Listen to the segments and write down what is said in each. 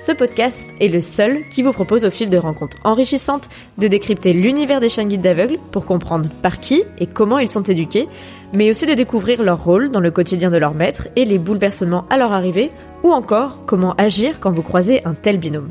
ce podcast est le seul qui vous propose au fil de rencontres enrichissantes de décrypter l'univers des chiens guides d'aveugles pour comprendre par qui et comment ils sont éduqués, mais aussi de découvrir leur rôle dans le quotidien de leur maître et les bouleversements à leur arrivée, ou encore comment agir quand vous croisez un tel binôme.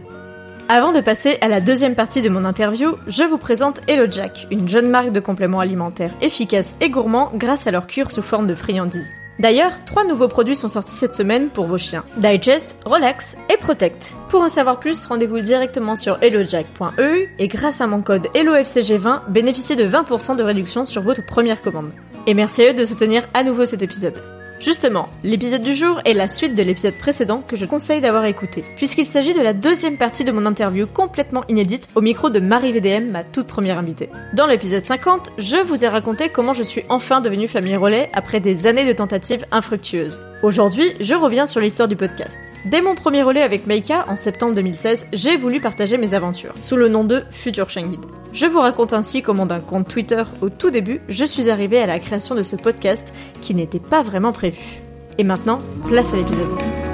Avant de passer à la deuxième partie de mon interview, je vous présente Hello Jack, une jeune marque de compléments alimentaires efficaces et gourmands grâce à leur cure sous forme de friandises. D'ailleurs, trois nouveaux produits sont sortis cette semaine pour vos chiens. Digest, Relax et Protect. Pour en savoir plus, rendez-vous directement sur hellojack.eu et grâce à mon code HelloFCG20, bénéficiez de 20% de réduction sur votre première commande. Et merci à eux de soutenir à nouveau cet épisode. Justement, l'épisode du jour est la suite de l'épisode précédent que je conseille d'avoir écouté, puisqu'il s'agit de la deuxième partie de mon interview complètement inédite au micro de Marie VDM, ma toute première invitée. Dans l'épisode 50, je vous ai raconté comment je suis enfin devenue famille relais après des années de tentatives infructueuses. Aujourd'hui, je reviens sur l'histoire du podcast. Dès mon premier relais avec Meika en septembre 2016, j'ai voulu partager mes aventures, sous le nom de Future Chain Guide. Je vous raconte ainsi comment d'un compte Twitter au tout début, je suis arrivée à la création de ce podcast qui n'était pas vraiment prévu. Et maintenant, place à l'épisode.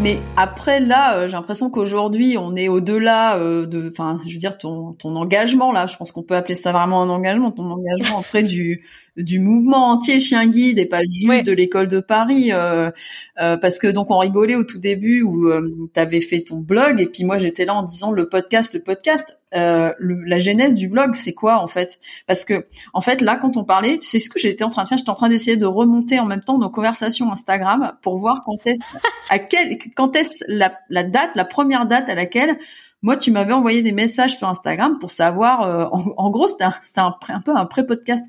Mais après là, euh, j'ai l'impression qu'aujourd'hui, on est au-delà euh, de, enfin, je veux dire, ton, engagement là, je pense qu'on peut appeler ça vraiment un engagement, ton engagement auprès du, du mouvement entier chien guide et pas juste de l'école de Paris, euh, parce que donc on rigolait au tout début où tu avais fait ton blog et puis moi j'étais là en disant le podcast, le podcast. Euh, la genèse du blog, c'est quoi en fait? Parce que en fait là, quand on parlait, tu sais ce que j'étais en train de faire? J'étais en train d'essayer de remonter en même temps nos conversations Instagram pour voir quand est-ce à quel quand est-ce la, la date, la première date à laquelle moi, tu m'avais envoyé des messages sur Instagram pour savoir, euh, en, gros, c'était un, un, un, peu un pré-podcast,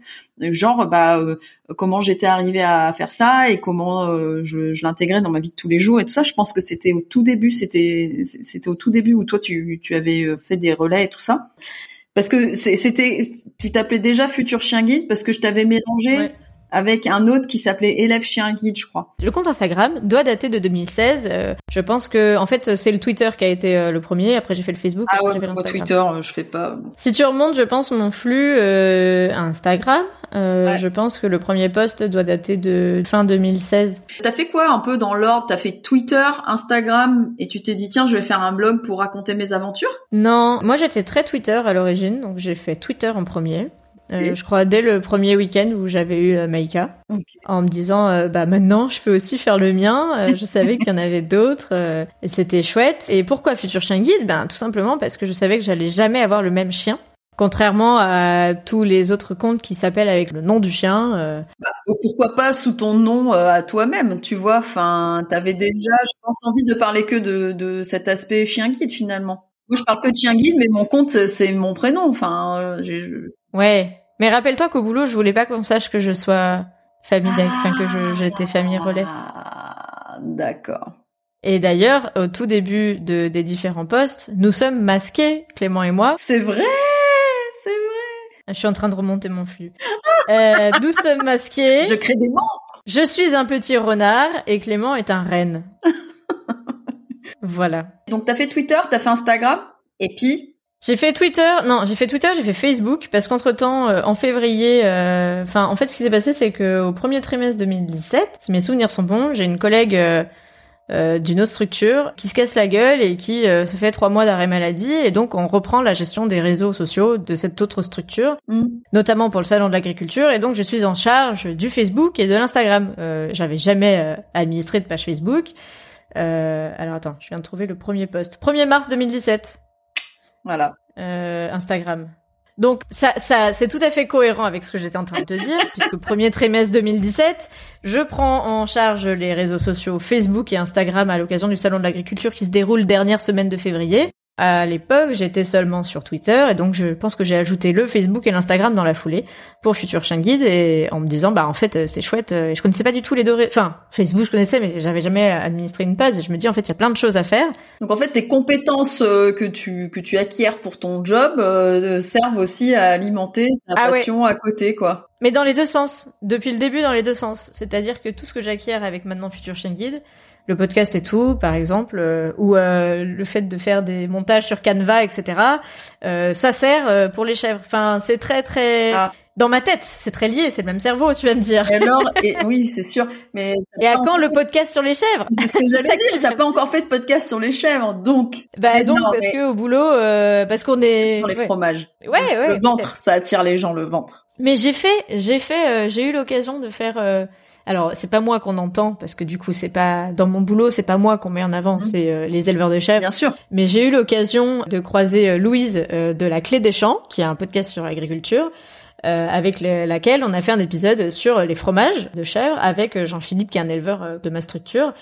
genre bah euh, comment j'étais arrivée à faire ça et comment euh, je, je l'intégrais dans ma vie de tous les jours et tout ça. Je pense que c'était au tout début, c'était c'était au tout début où toi tu, tu avais fait des relais et tout ça. Parce que c'était, tu t'appelais déjà Futur Chien Guide parce que je t'avais mélangé avec un autre qui s'appelait Élève Chien Guide, je crois. Le compte Instagram doit dater de 2016. Euh, je pense que, en fait, c'est le Twitter qui a été euh, le premier. Après, j'ai fait le Facebook. Ah ouais, moi, Twitter, euh, je fais pas. Si tu remontes, je pense, mon flux Instagram, je pense que le premier post doit dater de fin 2016. T'as fait quoi un peu dans l'ordre? T'as fait Twitter, Instagram, et tu t'es dit tiens, je vais faire un blog pour raconter mes aventures? Non, moi j'étais très Twitter à l'origine, donc j'ai fait Twitter en premier. Euh, je crois dès le premier week-end où j'avais eu euh, Maïka, en me disant euh, bah maintenant je peux aussi faire le mien. je savais qu'il y en avait d'autres et c'était chouette. Et pourquoi Futur Chien Guide? Ben tout simplement parce que je savais que j'allais jamais avoir le même chien. Contrairement à tous les autres comptes qui s'appellent avec le nom du chien. Bah, pourquoi pas sous ton nom à toi-même, tu vois Enfin, t'avais déjà, je pense, envie de parler que de, de cet aspect chien guide finalement. Moi, je parle que de chien guide, mais mon compte, c'est mon prénom. Enfin, Ouais, mais rappelle-toi qu'au boulot, je voulais pas qu'on sache que je sois famille enfin que j'étais famille relais. Ah, d'accord. Et d'ailleurs, au tout début de, des différents postes, nous sommes masqués, Clément et moi. C'est vrai, c'est vrai. Je suis en train de remonter mon flux. euh, nous sommes masqués. Je crée des monstres. Je suis un petit renard et Clément est un renne. voilà. Donc t'as fait Twitter, t'as fait Instagram, et puis j'ai fait Twitter, non, j'ai fait Twitter, j'ai fait Facebook parce qu'entre temps, euh, en février, euh, enfin, en fait, ce qui s'est passé, c'est que au premier trimestre 2017, si mes souvenirs sont bons, j'ai une collègue euh, euh, d'une autre structure qui se casse la gueule et qui euh, se fait trois mois d'arrêt maladie et donc on reprend la gestion des réseaux sociaux de cette autre structure, Mm. notamment pour le salon de l'agriculture et donc je suis en charge du Facebook et de l'Instagram. Euh, J'avais jamais euh, administré de page Facebook. Euh, alors attends, je viens de trouver le premier post. 1er mars 2017. Voilà. Euh, Instagram. Donc ça, ça, c'est tout à fait cohérent avec ce que j'étais en train de te dire, puisque premier trimestre 2017, je prends en charge les réseaux sociaux Facebook et Instagram à l'occasion du salon de l'agriculture qui se déroule dernière semaine de février. À l'époque, j'étais seulement sur Twitter et donc je pense que j'ai ajouté le Facebook et l'Instagram dans la foulée pour Future Chien Guide et en me disant bah en fait euh, c'est chouette. euh, et Je connaissais pas du tout les deux. Enfin Facebook je connaissais mais j'avais jamais administré une page et je me dis en fait il y a plein de choses à faire. Donc en fait, tes compétences euh, que tu que tu acquiers pour ton job euh, servent aussi à alimenter ta Ah ouais. passion à côté, quoi. Mais dans les deux sens, depuis le début dans les deux sens. C'est-à-dire que tout ce que j'acquiers avec maintenant Future Chien Guide, le podcast et tout, par exemple, euh, ou euh, le fait de faire des montages sur Canva, etc., euh, ça sert euh, pour les chèvres. Enfin, c'est très très... Ah. Dans ma tête, c'est très lié, c'est le même cerveau, tu vas me dire. Et alors, et, oui, c'est sûr. Mais Et à quand le podcast sur les chèvres? C'est ce que j'allais dire. tu T'as pas encore fait de podcast sur les chèvres, donc Bah Mais donc non, parce mais- que au boulot, euh, parce qu'on est... sur les ouais. fromages. Ouais, ouais. le ventre, ça attire les gens, le ventre. Mais j'ai fait, j'ai fait, euh, j'ai eu l'occasion de faire. Alors c'est pas moi qu'on entend parce que du coup c'est pas dans mon boulot, c'est pas moi qu'on met en avant, Mhm. c'est euh, les éleveurs de chèvres. Bien sûr. Mais j'ai eu l'occasion de croiser euh, Louise euh, de la Clé des Champs, qui a un podcast sur l'agriculture. euh, avec le- laquelle on a fait un épisode sur les fromages de chèvres avec Jean-Philippe qui est un éleveur de ma structure.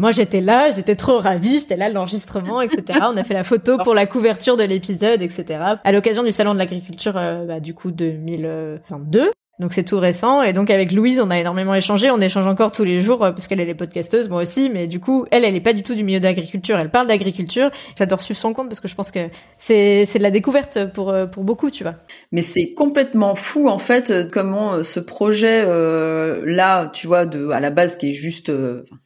Moi j'étais là, j'étais trop ravie, j'étais là l'enregistrement, etc. On a fait la photo pour la couverture de l'épisode, etc. À l'occasion du salon de l'agriculture, euh, bah, du coup 2022. Donc c'est tout récent et donc avec Louise on a énormément échangé, on échange encore tous les jours euh, parce qu'elle elle est podcasteuse, moi aussi, mais du coup elle elle est pas du tout du milieu d'agriculture, elle parle d'agriculture. J'adore suivre son compte parce que je pense que c'est c'est de la découverte pour euh, pour beaucoup, tu vois. Mais c'est complètement fou en fait euh, comment ce projet là, tu vois, de à la base qui est juste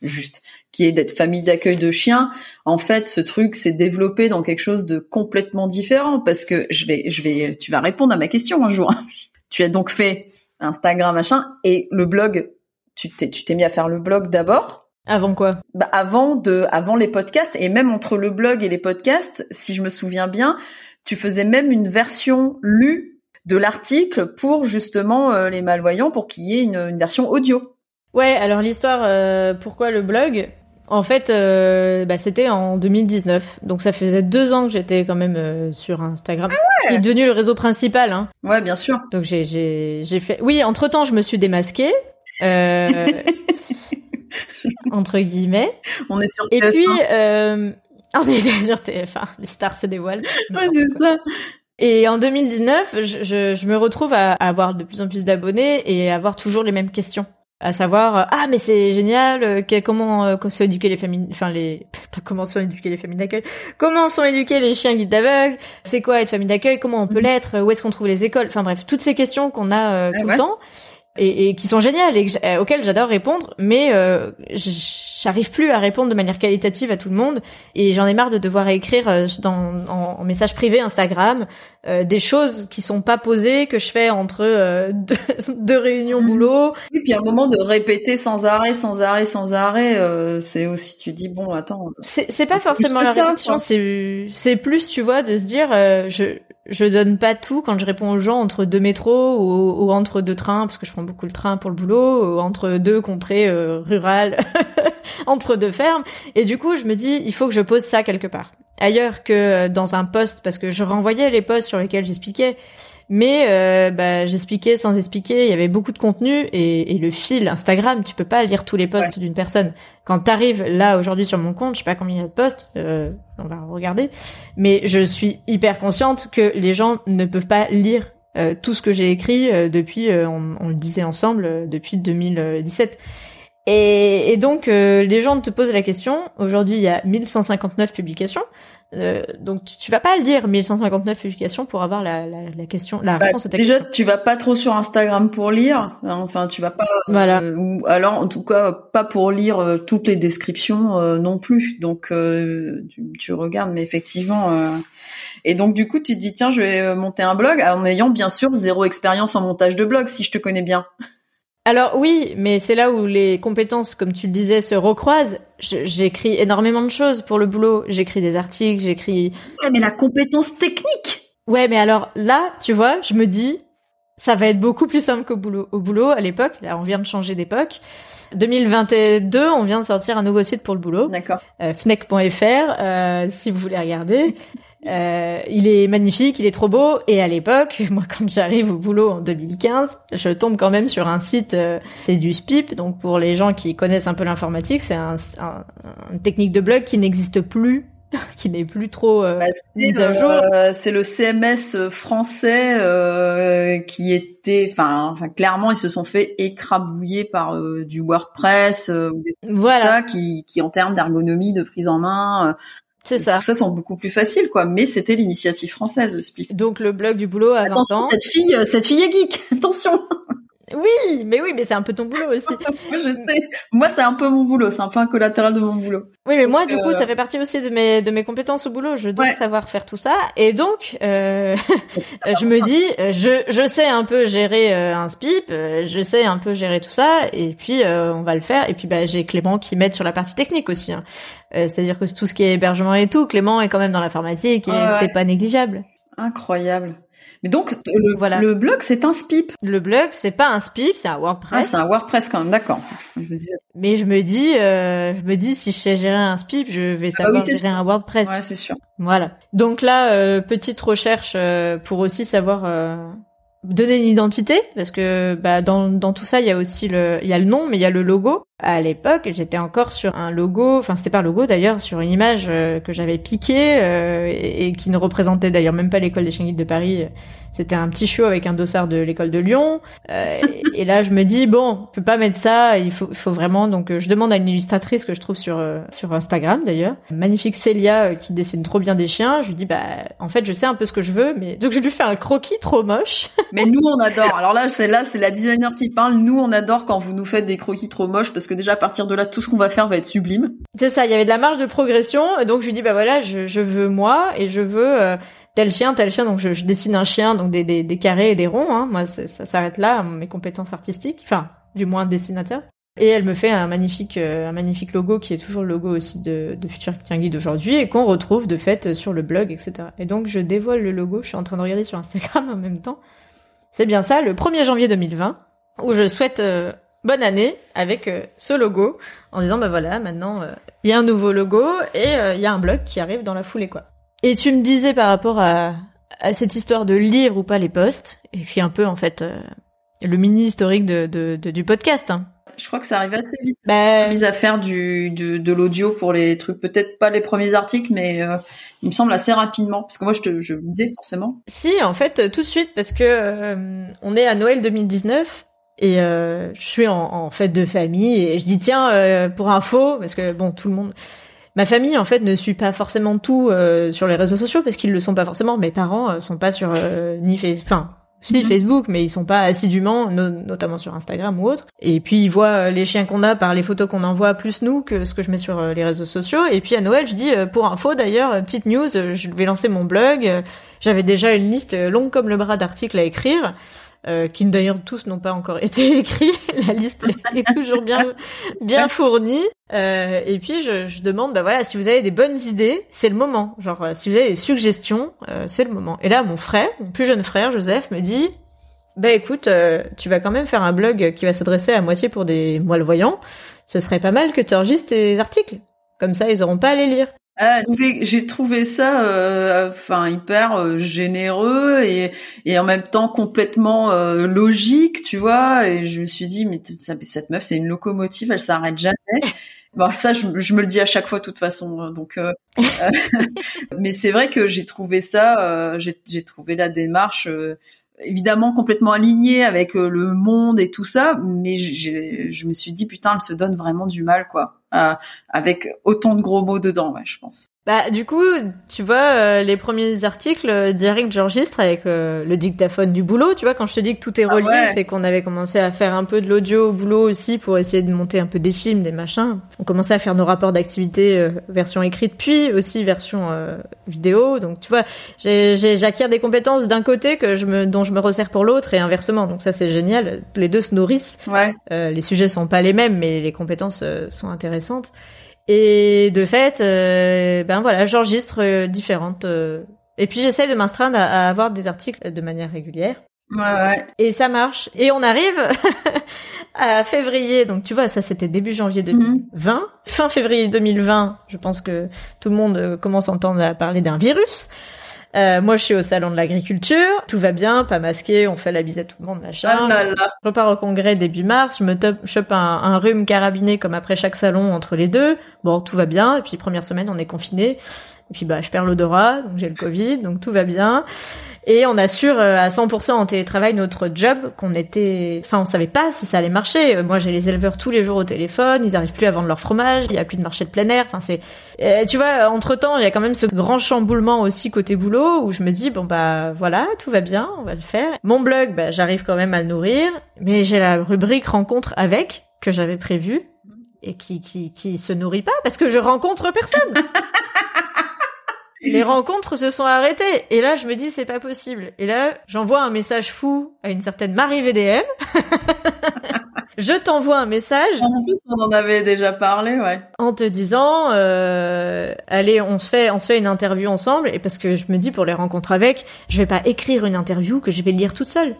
juste qui est d'être famille d'accueil de chiens, en fait, ce truc s'est développé dans quelque chose de complètement différent parce que je vais je vais tu vas répondre à ma question un jour. tu as donc fait Instagram machin et le blog, tu t'es tu t'es mis à faire le blog d'abord? Avant quoi? Bah, avant de, avant les podcasts et même entre le blog et les podcasts, si je me souviens bien, tu faisais même une version lue de l'article pour justement euh, les malvoyants, pour qu'il y ait une, une version audio. Ouais, alors l'histoire, euh, pourquoi le blog? En fait, euh, bah, c'était en 2019, donc ça faisait deux ans que j'étais quand même euh, sur Instagram, qui est devenu le réseau principal. Hein. Ouais, bien sûr. Donc j'ai j'ai j'ai fait. Oui, entre temps, je me suis démasquée. Euh... entre guillemets. On est sur Et TF1. puis, euh... on était sur TF1, les stars se dévoilent. ouais, c'est ça. Et en 2019, je, je, je me retrouve à, à avoir de plus en plus d'abonnés et à avoir toujours les mêmes questions. À savoir, euh, ah mais c'est génial, euh, que- comment euh, sont éduquées les familles, enfin les, comment sont éduquées les familles d'accueil, comment sont éduqués les chiens guides d'aveugle, c'est quoi être famille d'accueil, comment on peut Mhm. l'être, où est-ce qu'on trouve les écoles, enfin bref, toutes ces questions qu'on a euh, Ouais, tout le temps et, et qui sont géniales et que euh, auxquelles j'adore répondre, mais euh, j'arrive plus à répondre de manière qualitative à tout le monde et j'en ai marre de devoir écrire euh, dans, en, en message privé Instagram euh, des choses qui sont pas posées que je fais entre euh, deux, deux réunions Mhm. boulot. Et puis à un moment de répéter sans arrêt, sans arrêt, sans arrêt, euh, c'est aussi, tu dis bon, attends. C'est pas forcément la répétition, c'est c'est plus tu vois de se dire euh, je je donne pas tout quand je réponds aux gens entre deux métros ou, entre deux trains parce que je prends beaucoup le train pour le boulot ou entre deux contrées euh, rurales entre deux fermes. Et du coup je me dis il faut que je pose ça quelque part. Ailleurs que euh, dans un post parce que je renvoyais les posts sur lesquels j'expliquais mais euh, bah, j'expliquais sans expliquer, il y avait beaucoup de contenu et, et le fil Instagram, tu peux pas lire tous les posts d'une personne. Quand t'arrives là aujourd'hui sur mon compte, je sais pas combien il y a de posts, euh, on va regarder, mais je suis hyper consciente que les gens ne peuvent pas lire euh, tout ce que j'ai écrit euh, depuis, euh, on, on le disait ensemble, euh, depuis 2017. Et, et donc euh, les gens te posent la question. Aujourd'hui, il y a 1159 publications. Euh, donc tu, vas pas lire 1159 publications pour avoir la, la, la question, la Bah, réponse à ta déjà, question. tu vas pas trop sur Instagram pour lire. hein, Enfin, tu vas pas. Voilà. euh, ou alors, en tout cas, pas pour lire euh, toutes les descriptions euh, non plus. Donc, euh, tu, tu regardes, mais effectivement. euh, Et donc, du coup, tu te dis tiens, je vais monter un blog en ayant bien sûr zéro expérience en montage de blog, si je te connais bien. Alors oui, mais c'est là où les compétences, comme tu le disais, se recroisent. J'écris énormément de choses pour le boulot. J'écris des articles, j'écris. Ouais, mais la compétence technique. Ouais, mais alors là, tu vois, je me dis, ça va être beaucoup plus simple qu'au boulot. Au boulot, à l'époque, là, on vient de changer d'époque. 2022, on vient de sortir un nouveau site pour le boulot. D'accord. Euh, Fnec.fr, euh, si vous voulez regarder. Euh, il est magnifique, il est trop beau. Et à l'époque, moi, quand j'arrive au boulot en 2015, je tombe quand même sur un site, euh, c'est du SPIP. Donc pour les gens qui connaissent un peu l'informatique, c'est un, un, une technique de blog qui n'existe plus qui n'est plus trop euh, bah, jour. Euh, c'est le CMS français euh, qui était, enfin, clairement, ils se sont fait écrabouiller par euh, du WordPress, voilà, ça, qui, qui en termes d'ergonomie, de prise en main, c'est ça. Tout ça sont beaucoup plus faciles, quoi. Mais c'était l'initiative française, le SPIF. Donc le blog du boulot à Attention, cette fille, cette fille est geek. Attention. Oui, mais oui, mais c'est un peu ton boulot aussi. moi, je sais. Moi, c'est un peu mon boulot. C'est un peu un collatéral de mon boulot. Oui, mais moi, du coup, euh, ça fait partie aussi de mes de mes compétences au boulot. Je dois savoir faire tout ça, et donc, euh, je me dis, je je sais un peu gérer euh, un SPIP, je sais un peu gérer tout ça, et puis on va le faire. Et puis, bah, j'ai Clément qui m'aide sur la partie technique aussi. Hein. C'est-à-dire que tout ce qui est hébergement et tout, Clément est quand même dans l'informatique et c'est pas négligeable. Incroyable. Mais donc le, voilà. le blog c'est un SPIP. Le blog c'est pas un SPIP, c'est un WordPress. Ah, c'est un WordPress quand même, d'accord. Mais je me dis, euh, je me dis si je sais gérer un SPIP, je vais ah savoir gérer un WordPress. Ouais, c'est sûr. Voilà. Donc là, euh, petite recherche euh, pour aussi savoir euh, donner une identité parce que bah dans tout ça il y a aussi le il y a le nom mais il y a le logo. À l'époque j'étais encore sur un logo enfin c'était pas un logo d'ailleurs sur une image euh, que j'avais piquée euh, et, qui ne représentait d'ailleurs même pas l'école des chiens de Paris c'était un petit chiot avec un dossard de l'école de Lyon. Euh, et, là, je me dis bon, on peut pas mettre ça. Il faut, il faut vraiment. Donc, euh, je demande à une illustratrice que je trouve sur euh, sur Instagram d'ailleurs, magnifique Célia qui dessine trop bien des chiens. Je lui dis bah, en fait, je sais un peu ce que je veux, mais donc je lui fais un croquis trop moche. mais nous, on adore. Alors là, c'est là, c'est la designer qui parle. Nous, on adore quand vous nous faites des croquis trop moches parce que déjà à partir de là, tout ce qu'on va faire va être sublime. C'est ça. Il y avait de la marge de progression. Donc je lui dis bah voilà, je, je veux moi et je veux tel chien, tel chien. Donc je, dessine un chien, donc des, des, carrés et des ronds. Hein. Moi, ça, s'arrête là, mes compétences artistiques. Enfin, du moins dessinateur. Et elle me fait un magnifique, euh, un magnifique logo qui est toujours le logo aussi de, de Futur Chien Guide d'aujourd'hui et qu'on retrouve de fait sur le blog, etc. Et donc je dévoile le logo. Je suis en train de regarder sur Instagram en même temps. C'est bien ça, le 1er janvier 2020, où je souhaite euh, bonne année avec euh, ce logo, en disant bah voilà, maintenant il y a un nouveau logo et il y a un blog qui arrive dans la foulée quoi. Et tu me disais par rapport à, à cette histoire de lire ou pas les posts, et qui est un peu en fait euh, le mini historique de, de, du podcast. Hein. Je crois que ça arrive assez vite. Bah... Mise à faire du, de l'audio pour les trucs, peut-être pas les premiers articles, mais euh, il me semble assez rapidement, parce que moi je te je lisais forcément. Si, en fait, tout de suite, parce que euh, on est à Noël 2019. Et je suis en, en, fête de famille et je dis tiens pour info parce que bon tout le monde Ma famille en fait ne suit pas forcément tout euh, sur les réseaux sociaux parce qu'ils le sont pas forcément. Mes parents euh, sont pas sur euh, ni Facebook, enfin si mhm. Facebook, mais ils sont pas assidûment, notamment sur Instagram ou autre. Et puis ils voient les chiens qu'on a par les photos qu'on envoie plus nous que ce que je mets sur les réseaux sociaux. Et puis à Noël, je dis pour info d'ailleurs, petite news, je vais lancer mon blog. J'avais déjà une liste longue comme le bras d'articles à écrire euh, qui d'ailleurs tous n'ont pas encore été écrits. La liste est toujours bien bien fournie. Euh, et puis je, je, demande, bah voilà, si vous avez des bonnes idées, c'est le moment. Genre, euh, si vous avez des suggestions, euh, c'est le moment. Et là, mon frère, mon plus jeune frère, Joseph, me dit, bah écoute, euh, tu vas quand même faire un blog qui va s'adresser à moitié pour des malvoyants. Ce serait pas mal que tu enregistres tes articles. Comme ça, ils auront pas à les lire. Ah, j'ai trouvé ça euh, enfin hyper euh, généreux et, et en même temps complètement euh, logique, tu vois. Et je me suis dit mais cette meuf c'est une locomotive, elle s'arrête jamais. Bon ça je, je, me le dis à chaque fois de toute façon. Hein, donc mais c'est vrai que j'ai trouvé ça, j'ai trouvé la démarche évidemment complètement alignée avec le monde et tout ça, mais je me suis dit putain elle se donne vraiment du mal quoi. Euh, avec autant de gros mots dedans, ouais, je pense. Bah du coup, tu vois, euh, les premiers articles euh, direct j'enregistre avec euh, le dictaphone du boulot. Tu vois, quand je te dis que tout est Ah relié, ouais. c'est qu'on avait commencé à faire un peu de l'audio au boulot aussi pour essayer de monter un peu des films, des machins. On commençait à faire nos rapports d'activité euh, version écrite, puis aussi version euh, vidéo. Donc tu vois, j'acquiers des compétences d'un côté que je me, dont je me resserre pour l'autre et inversement. Donc ça c'est génial. Les deux se nourrissent. Ouais. Euh, les sujets sont pas les mêmes, mais les compétences euh, sont intéressantes. Et de fait, euh, ben voilà, j'enregistre euh, différentes. euh, et puis j'essaie de m'instreindre à, à avoir des articles de manière régulière. Ouais, ouais. Et ça marche. Et on arrive à février. Donc tu vois, ça c'était début janvier 2020. Fin février 2020, je pense que tout le monde euh, commence à entendre à parler d'un virus. Euh, moi, je suis au salon de l'agriculture. Tout va bien, pas masqué, on fait la bise à tout le monde, machin. Ah là là. Je repars au congrès début mars, je me top, chope un, un rhume carabiné comme après chaque salon entre les deux. Bon, tout va bien. Et puis première semaine, on est confiné. Et puis bah, je perds l'odorat, donc j'ai le Covid, donc tout va bien. Et on assure euh, à 100% en télétravail notre job qu'on était, enfin on savait pas si ça allait marcher. Euh, Moi j'ai les éleveurs tous les jours au téléphone, ils arrivent plus à vendre leur fromage, il y a plus de marché de plein air. Enfin c'est, Euh, tu vois, entre temps il y a quand même ce grand chamboulement aussi côté boulot où je me dis bon bah voilà tout va bien, on va le faire. Mon blog, bah j'arrive quand même à le nourrir, mais j'ai la rubrique rencontre avec que j'avais prévue et qui qui qui se nourrit pas parce que je rencontre personne. Les rencontres se sont arrêtées. Et là, je me dis, c'est pas possible. Et là, j'envoie un message fou à une certaine Marie VDM. je t'envoie un message En plus, on en avait déjà parlé, ouais. en te disant, euh, allez, on se fait, on se fait une interview ensemble. Et parce que je me dis, pour les rencontres avec, je vais pas écrire une interview que je vais lire toute seule.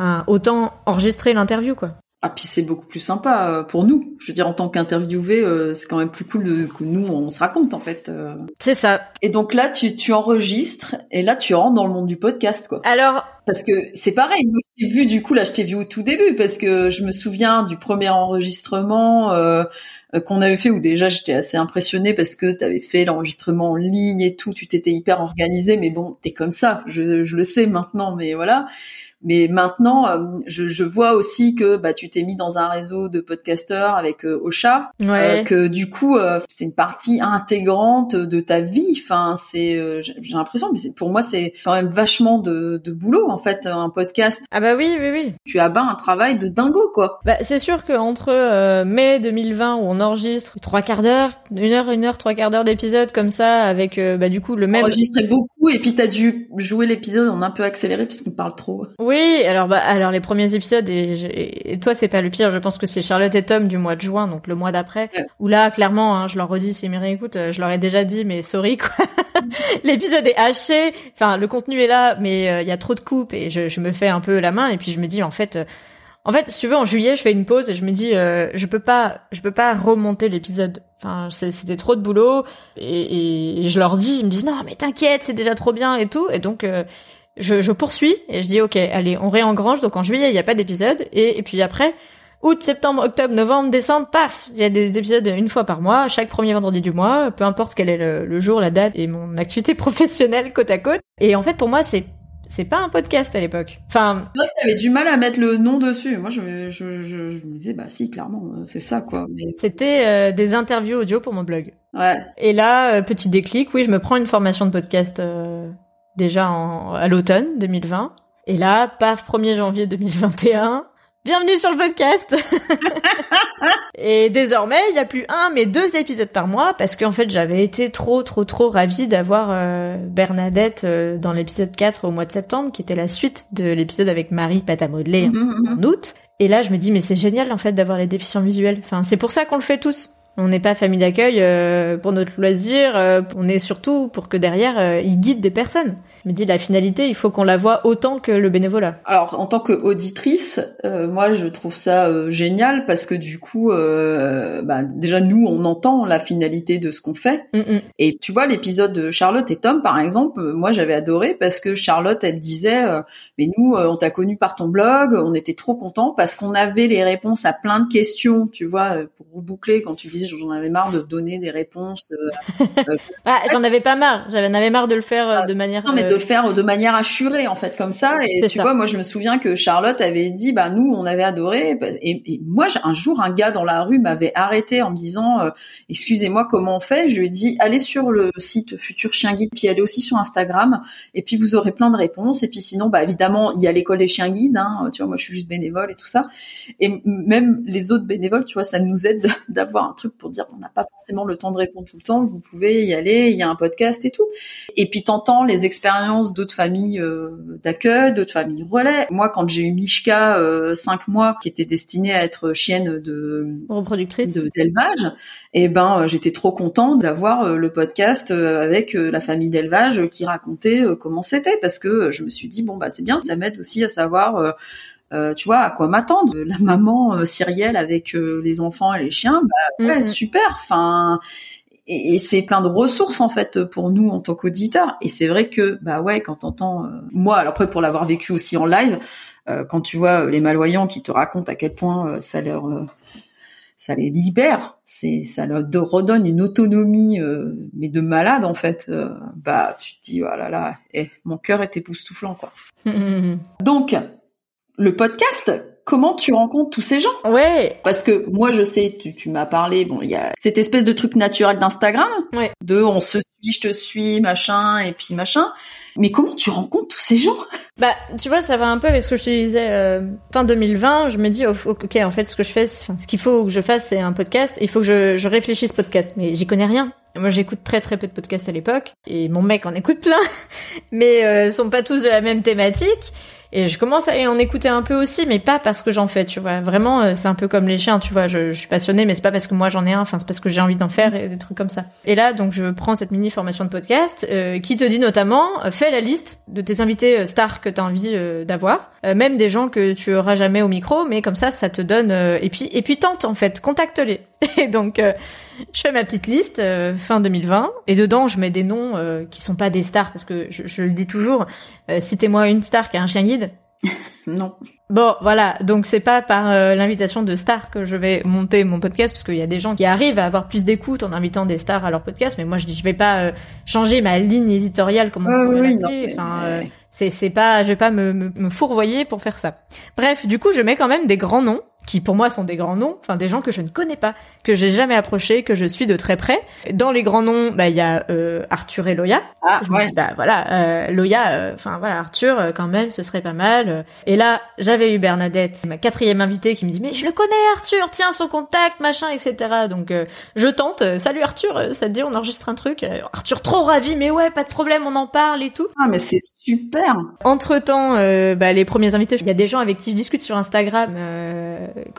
Hein, autant enregistrer l'interview, quoi. Ah, puis c'est beaucoup plus sympa euh, pour nous. Je veux dire, en tant qu'interviewé, euh, c'est quand même plus cool de- que nous, on se raconte, en fait. euh. C'est ça. Et donc là, tu, tu enregistres, et là, tu rentres dans le monde du podcast, quoi. Alors, Parce que c'est pareil, moi, je t'ai vu, du coup, là, je t'ai vu au tout début, parce que je me souviens du premier enregistrement euh, qu'on avait fait, où déjà, j'étais assez impressionnée, parce que tu avais fait l'enregistrement en ligne et tout, tu t'étais hyper organisé, mais bon, t'es comme ça, je, je le sais maintenant, mais voilà. Mais maintenant, euh, je, je vois aussi que bah, tu t'es mis dans un réseau de podcasteurs avec euh, Ocha, ouais. euh, que du coup, euh, c'est une partie intégrante de ta vie. Enfin, c'est, euh, j'ai l'impression, mais pour moi, c'est quand même vachement de, de boulot en fait. Un podcast, Ah bah oui, oui, oui. tu abats un travail de dingo, quoi. Bah, c'est sûr que entre euh, mai 2020 où on enregistre trois quarts d'heure, une heure, une heure, trois quarts d'heure d'épisode comme ça, avec bah du coup le même. Enregistrer beaucoup, et puis t'as dû jouer l'épisode en un peu accéléré parce qu'on parle trop. Oui, alors bah alors les premiers épisodes et, et toi c'est pas le pire, je pense que c'est Charlotte et Tom du mois de juin, donc le mois d'après, Ouais. où là clairement, hein, je leur redis s'ils me réécoutent, euh, je leur ai déjà dit mais sorry quoi. L'épisode est haché, enfin le contenu est là, mais euh, il y a trop de coupes et je, je me fais un peu la main et puis je me dis en fait. euh, en fait, si tu veux, en juillet, je fais une pause et je me dis, euh, je peux pas, je peux pas remonter l'épisode. Enfin, c'est- c'était trop de boulot et, et je leur dis, ils me disent non, mais t'inquiète, c'est déjà trop bien et tout. Et donc, euh, je, je poursuis et je dis, ok, allez, on réengrange. Donc en juillet, il n'y a pas d'épisode et, et puis après, août, septembre, octobre, novembre, décembre, paf, il y a des épisodes une fois par mois, chaque premier vendredi du mois, peu importe quel est le, le jour, la date et mon activité professionnelle côte à côte. Et en fait, pour moi, c'est c'est pas un podcast à l'époque. Enfin, que t'avais du mal à mettre le nom dessus. Moi, je, je, je, je me disais, bah si, clairement, euh, c'est ça, quoi. Mais c'était euh, des interviews audio pour mon blog. ouais. Et là, euh, petit déclic, oui, je me prends une formation de podcast euh, déjà en, à l'automne 2020. Et là, paf, 1er janvier 2021. Bienvenue sur le podcast. et désormais, il n'y a plus un, mais deux épisodes par mois parce qu'en fait, j'avais été trop, trop, trop ravie d'avoir euh, Bernadette euh, dans l'épisode 4 au mois de septembre, qui était la suite de l'épisode avec Marie pâte à modeler Mhm, mhm. en août. Et là, je me dis, mais c'est génial en fait d'avoir les déficients visuels. Enfin, c'est pour ça qu'on le fait tous. On n'est pas famille d'accueil euh, pour notre loisir. euh, on est surtout pour que derrière, euh, ils guident des personnes. Je me dis, la finalité, il faut qu'on la voit autant que le bénévolat. Alors, en tant qu'auditrice, moi, je trouve ça génial parce que du coup, bah, déjà nous, on entend la finalité de ce qu'on fait. Mm, mm. Et tu vois, l'épisode de Charlotte et Tom, par exemple, moi, j'avais adoré parce que Charlotte, elle disait, mais nous, on t'a connu par ton blog, on était trop contents parce qu'on avait les réponses à plein de questions, tu vois, pour reboucler quand tu disais j'en avais marre de donner des réponses. Euh, ah, j'en avais pas marre. J'en avais marre de le faire ah, de manière. Non, mais de le faire de manière assurée, en fait, comme ça. Et tu vois, moi, je me souviens que Charlotte avait dit, bah nous, on avait adoré. Et, moi, un jour, un gars dans la rue m'avait arrêté en me disant, excusez-moi, comment on fait? Je lui ai dit, allez sur le site Futur Chien Guide, puis allez aussi sur Instagram, et puis vous aurez plein de réponses. Et puis sinon, bah évidemment, il y a l'école des chiens guides. Hein, tu vois, moi, je suis juste bénévole et tout ça. Et même les autres bénévoles, tu vois, ça nous aide d'avoir un truc pour dire on n'a pas forcément le temps de répondre tout le temps, vous pouvez y aller, il y a un podcast et tout. Et puis t'entends les expériences d'autres familles euh, d'accueil, d'autres familles relais. Moi, quand j'ai eu Mishka, euh, cinq mois, qui était destinée à être chienne de reproductrice d'élevage, et eh ben euh, j'étais trop contente d'avoir le podcast avec la famille d'élevage qui racontait comment c'était, parce que je me suis dit bon bah c'est bien, ça m'aide aussi à savoir euh, tu vois, à quoi m'attendre La maman euh, syrienne avec euh, les enfants et les chiens, bah ouais, mm-hmm. super. Enfin, et, c'est plein de ressources en fait pour nous en tant qu'auditeurs. Et c'est vrai que bah ouais, quand t'entends, moi, alors après pour l'avoir vécu aussi en live, quand tu vois les malvoyants qui te racontent à quel point ça leur ça les libère, c'est ça leur redonne une autonomie mais de malade en fait. bah tu te dis oh là là, eh, mon cœur est époustouflant quoi. Mm-hmm. Donc le podcast, comment tu rencontres tous ces gens? Ouais. Parce que moi, je sais, tu, tu m'as parlé, bon, il y a cette espèce de truc naturel d'Instagram, ouais. de on se suit, je te suis, machin, et puis machin. Mais comment tu rencontres tous ces gens? Bah, tu vois, ça va un peu avec ce que je te disais euh, fin 2020. Je me dis, oh, ok, en fait, ce que je fais, ce qu'il faut que je fasse, c'est un podcast. Il faut que je, je réfléchisse podcast, mais j'y connais rien. Moi, j'écoute très très peu de podcasts à l'époque, et mon mec en écoute plein, mais euh, sont pas tous de la même thématique. Et je commence à en écouter un peu aussi, mais pas parce que j'en fais, tu vois. Vraiment, euh, c'est un peu comme les chiens, tu vois. Je, suis passionnée, mais c'est pas parce que moi j'en ai un. Enfin, c'est parce que j'ai envie d'en faire et des trucs comme ça. Et là, donc, je prends cette mini formation de podcast euh, qui te dit notamment, euh, fais la liste de tes invités stars que tu as envie d'avoir, même des gens que tu auras jamais au micro, mais comme ça, ça te donne. et puis, et puis tente en fait, contacte-les. Et donc, je fais ma petite liste fin 2020 et dedans, je mets des noms qui sont pas des stars parce que je, je le dis toujours. citez-moi une star qui a un chien guide non. Bon, voilà. Donc c'est pas par euh, l'invitation de stars que je vais monter mon podcast, parce qu'il y a des gens qui arrivent à avoir plus d'écoute en invitant des stars à leur podcast. Mais moi, je dis, je vais pas euh, changer ma ligne éditoriale comme on peut oui, Enfin, euh, c'est c'est pas, je vais pas me, me, me fourvoyer pour faire ça. Bref, du coup, je mets quand même des grands noms qui pour moi sont des grands noms, enfin des gens que je ne connais pas, que j'ai jamais approché, que je suis de très près. Dans les grands noms, bah il y a euh, Arthur et Loya. Ah ouais. bah voilà, euh, Loya, euh, enfin voilà Arthur euh, quand même, ce serait pas mal. Et là j'avais eu Bernadette, ma quatrième invitée, qui me dit mais je le connais Arthur, tiens son contact, machin, etc. Donc je tente. Salut Arthur, ça te dit on enregistre un truc Arthur trop ravi, mais ouais pas de problème, on en parle et tout. Ah mais c'est super. Entre temps, bah les premiers invités, il y a des gens avec qui je discute sur Instagram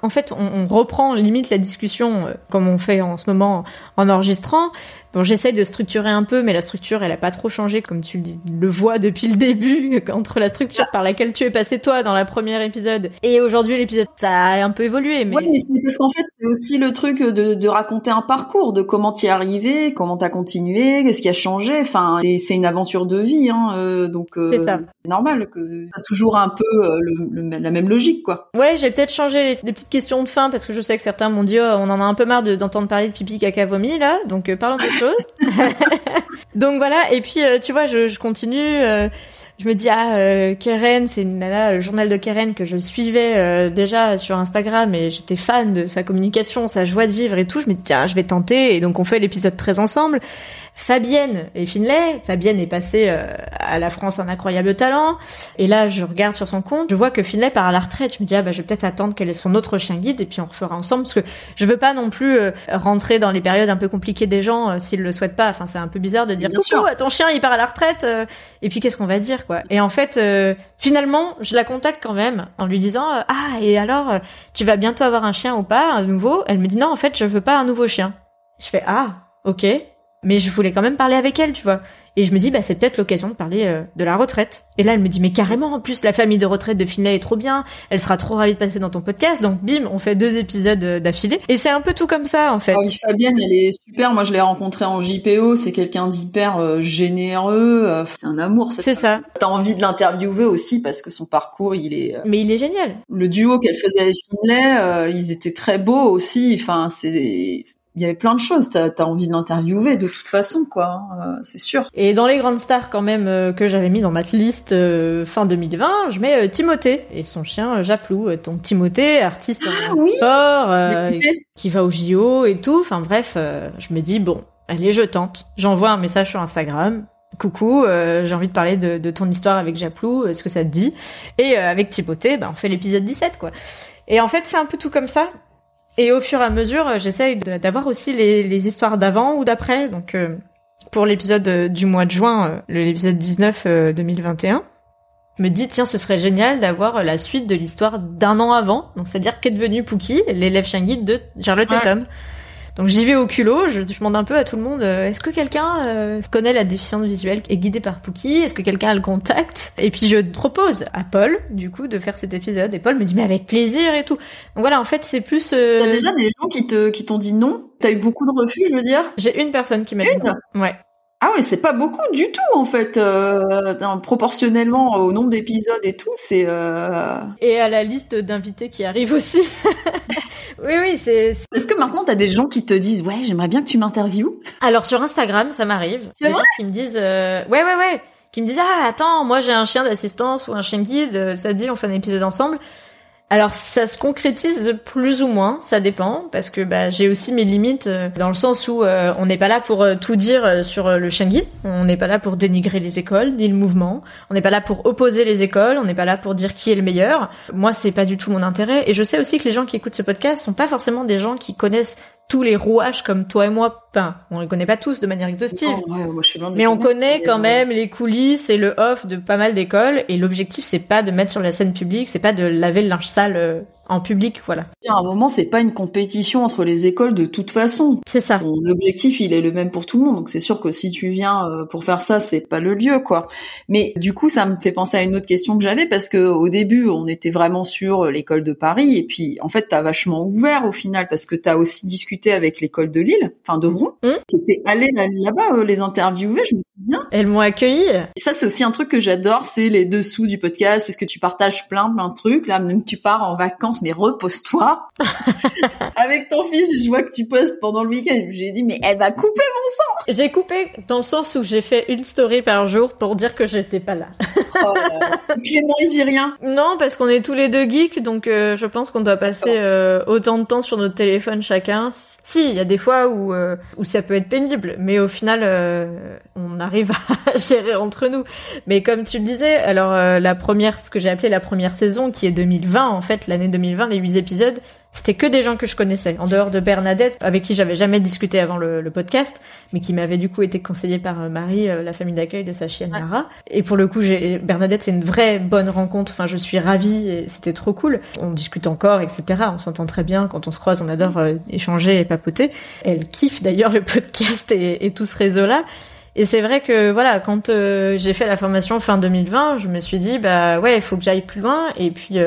en fait, on, reprend limite la discussion euh, comme on fait en ce moment en enregistrant. Bon, j'essaye de structurer un peu, mais la structure, elle a pas trop changé, comme tu le vois depuis le début, entre la structure par laquelle tu es passé toi dans la première épisode et aujourd'hui l'épisode, ça a un peu évolué. Mais... Oui, mais c'est parce qu'en fait, c'est aussi le truc de, de raconter un parcours, de comment tu es arrivé, comment t'as continué, qu'est-ce qui a changé. Enfin, c'est une aventure de vie, hein, euh, donc euh, c'est normal que t'as toujours un peu euh, le, la même logique, quoi. Ouais, j'ai peut-être changé les, petites questions de fin parce que je sais que certains m'ont dit, oh, on en a un peu marre d'entendre parler de pipi, caca, vomi là, donc parlons de Donc voilà, et puis euh, tu vois, je, je continue. Euh, je me dis ah euh, Keren, c'est une nana, le journal de Keren que je suivais déjà sur Instagram et j'étais fan de sa communication, sa joie de vivre et tout. Je me dis tiens, je vais tenter et donc on fait l'épisode 13 ensemble. Fabienne et Finlay. Fabienne est passée euh, à la France un incroyable talent. Et là, je regarde sur son compte, je vois que Finlay part à la retraite. Je me dis, ah bah, je vais peut-être attendre qu'elle ait son autre chien guide et puis on refera ensemble parce que je veux pas non plus euh, rentrer dans les périodes un peu compliquées des gens euh, s'ils le souhaitent pas. Enfin, c'est un peu bizarre de dire, coucou, ton chien, il part à la retraite. et puis, qu'est-ce qu'on va dire, quoi? Et en fait, finalement, je la contacte quand même en lui disant, ah, et alors, tu vas bientôt avoir un chien ou pas, un nouveau? Elle me dit, non, en fait, je veux pas un nouveau chien. Je fais, ah, ok mais je voulais quand même parler avec elle, tu vois. Et je me dis, bah, c'est peut-être l'occasion de parler euh, de la retraite. Et là, elle me dit, mais carrément, en plus, la famille de retraite de Finlay est trop bien. Elle sera trop ravie de passer dans ton podcast. Donc, bim, on fait deux épisodes euh, d'affilée. Et c'est un peu tout comme ça, en fait. Oh, Fabienne, elle est super. Moi, je l'ai rencontrée en JPO. C'est quelqu'un d'hyper euh, généreux. c'est un amour. C'est ça. T'as envie de l'interviewer aussi parce que son parcours, il est. Mais il est génial. Le duo qu'elle faisait avec Finlay, ils étaient très beaux aussi. Enfin, c'est il y avait plein de choses. T'as as envie de l'interviewer de toute façon, quoi. Hein, euh, c'est sûr. Et dans les grandes stars quand même euh, que j'avais mis dans ma liste euh, fin 2020, je mets Timothée et son chien Japlou. Donc Timothée, artiste ah, oui sport, qui va au JO et tout. Enfin bref, je me dis bon, allez, je tente. J'envoie un message sur Instagram. Coucou, j'ai envie de parler de, de, ton histoire avec Japlou, est-ce que ça te dit Et avec Timothée, bah, on fait l'épisode 17, quoi. Et en fait, c'est un peu tout comme ça. Et au fur et à mesure, euh, j'essaye d'avoir aussi les, les histoires d'avant ou d'après. Donc euh, pour l'épisode euh, du mois de juin, l'épisode 19 2021, je me dis tiens ce serait génial d'avoir la suite de l'histoire d'un an avant. Donc c'est-à-dire qu'est devenu Pookie, l'élève chien guide de Charlotte et Tom. Donc j'y vais au culot, je, demande un peu à tout le monde, euh, est-ce que quelqu'un euh, connaît la déficience visuelle et guidée par Pookie? Est-ce que quelqu'un a le contact? Et puis je propose à Paul, du coup, de faire cet épisode. Et Paul me dit, mais avec plaisir et tout. Donc voilà, en fait, c'est plus... Euh... T'as déjà des gens qui te qui t'ont dit non? T'as eu beaucoup de refus, je veux dire? J'ai une personne qui m'a dit non. Ouais. Ah ouais, c'est pas beaucoup du tout en fait, euh, proportionnellement au nombre d'épisodes et tout, c'est. Euh... Et à la liste d'invités qui arrivent aussi. oui, oui, c'est. Est-ce que maintenant t'as des gens qui te disent ouais, j'aimerais bien que tu m'interviewes Alors sur Instagram, ça m'arrive. C'est vrai? Gens qui me disent euh... ouais, ouais, ouais, qui me disent ah attends, moi j'ai un chien d'assistance ou un chien guide, ça dit on fait un épisode ensemble. Alors ça se concrétise plus ou moins, ça dépend, parce que bah, j'ai aussi mes limites euh, dans le sens où euh, on n'est pas là pour euh, tout dire sur le guide, on n'est pas là pour dénigrer les écoles ni le mouvement, on n'est pas là pour opposer les écoles, on n'est pas là pour dire qui est le meilleur. Moi c'est pas du tout mon intérêt, et je sais aussi que les gens qui écoutent ce podcast sont pas forcément des gens qui connaissent tous les rouages comme toi et moi. Enfin, on les connaît pas tous de manière exhaustive. mais on connaît quand même les coulisses et le off de pas mal d'écoles. Et l'objectif, c'est pas de mettre sur la scène publique, c'est pas de laver le linge sale euh, en public, voilà. À un moment, c'est pas une compétition entre les écoles de toute façon. C'est ça. L'objectif, il est le même pour tout le monde. Donc c'est sûr que si tu viens euh, pour faire ça, c'est pas le lieu, quoi. Mais du coup, ça me fait penser à une autre question que j'avais parce que au début, on était vraiment sur l'école de Paris et puis en fait, t'as vachement ouvert au final parce que t'as aussi discuté avec l'école de Lille, enfin de Rouen, mmh. qui était allé là-bas euh, les interviewer. Je me souviens. Elles m'ont accueilli. ça, c'est aussi un truc que j'adore, c'est les dessous du podcast parce que tu partages plein plein de trucs. Là, même tu pars en vacances mais repose-toi. Avec ton fils, je vois que tu postes pendant le week-end. J'ai dit, mais elle va couper mon sang. J'ai coupé dans le sens où j'ai fait une story par jour pour dire que j'étais pas là. oh, Clément, il dit rien. Non, parce qu'on est tous les deux geeks, donc euh, je pense qu'on doit passer euh, autant de temps sur notre téléphone chacun. Si, il y a des fois où, euh, où ça peut être pénible, mais au final, on arrive à gérer entre nous. Mais comme tu le disais, alors la première, ce que j'ai appelé la première saison, qui est 2020, en fait, l'année 2020, 2020, les huit épisodes, c'était que des gens que je connaissais, en dehors de Bernadette, avec qui j'avais jamais discuté avant le, podcast, mais qui m'avait du coup été conseillé par euh, Marie, euh, la famille d'accueil de sa chienne Lara. Et pour le coup, j'ai Bernadette, c'est une vraie bonne rencontre. Enfin, je suis ravie et c'était trop cool. On discute encore, etc. On s'entend très bien. Quand on se croise, on adore euh, échanger et papoter. Elle kiffe d'ailleurs le podcast et, et tout ce réseau-là. Et c'est vrai que voilà, quand j'ai fait la formation fin 2020, je me suis dit bah ouais, il faut que j'aille plus loin. Et puis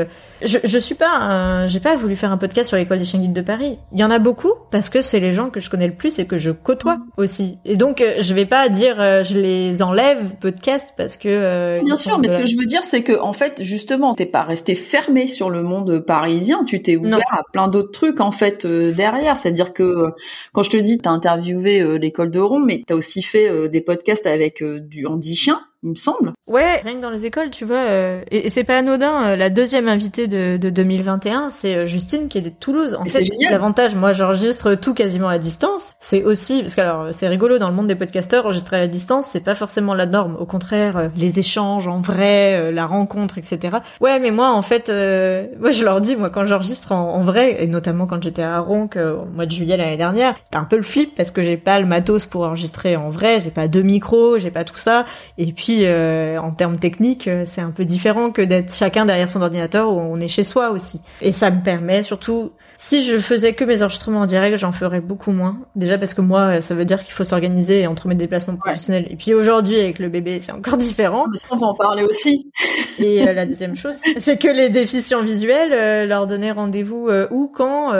je, je suis pas, j'ai pas voulu faire un podcast sur l'école des chiens guides de Paris. Il y en a beaucoup parce que c'est les gens que je connais le plus et que je côtoie mm. aussi. Et donc euh, je vais pas dire euh, je les enlève podcast parce que. Euh, Bien sûr, mais ce que je veux dire c'est que en fait justement t'es pas resté fermé sur le monde parisien, tu t'es ouvert à plein d'autres trucs en fait derrière. C'est-à-dire que quand je te dis t'as interviewé l'école de Rome, mais t'as aussi fait des podcasts avec du handi chien il me semble. Ouais, rien que dans les écoles, tu vois, euh, et, c'est pas anodin. Euh, la deuxième invitée de, de 2021, c'est euh, Justine qui est de Toulouse. En fait, l'avantage, moi, j'enregistre tout quasiment à distance. C'est aussi parce que alors c'est rigolo dans le monde des podcasteurs, enregistrer à distance, c'est pas forcément la norme. Au contraire, les échanges en vrai, la rencontre, etc. Ouais, mais moi, en fait, moi, je leur dis, moi, quand j'enregistre en, vrai, et notamment quand j'étais à Ronc au mois de juillet l'année dernière, t'as un peu le flip parce que j'ai pas le matos pour enregistrer en vrai, j'ai pas deux micros, j'ai pas tout ça, et puis euh, en termes techniques, euh, c'est un peu différent que d'être chacun derrière son ordinateur où on est chez soi aussi. Et ça me permet surtout, si je faisais que mes enregistrements en direct, j'en ferais beaucoup moins. Déjà parce que moi, ça veut dire qu'il faut s'organiser entre mes déplacements professionnels. Et puis aujourd'hui, avec le bébé, c'est encore différent. Mais ça, on va en parler aussi. Et euh, la deuxième chose, c'est que les déficients visuels, leur donner rendez-vous où, quand,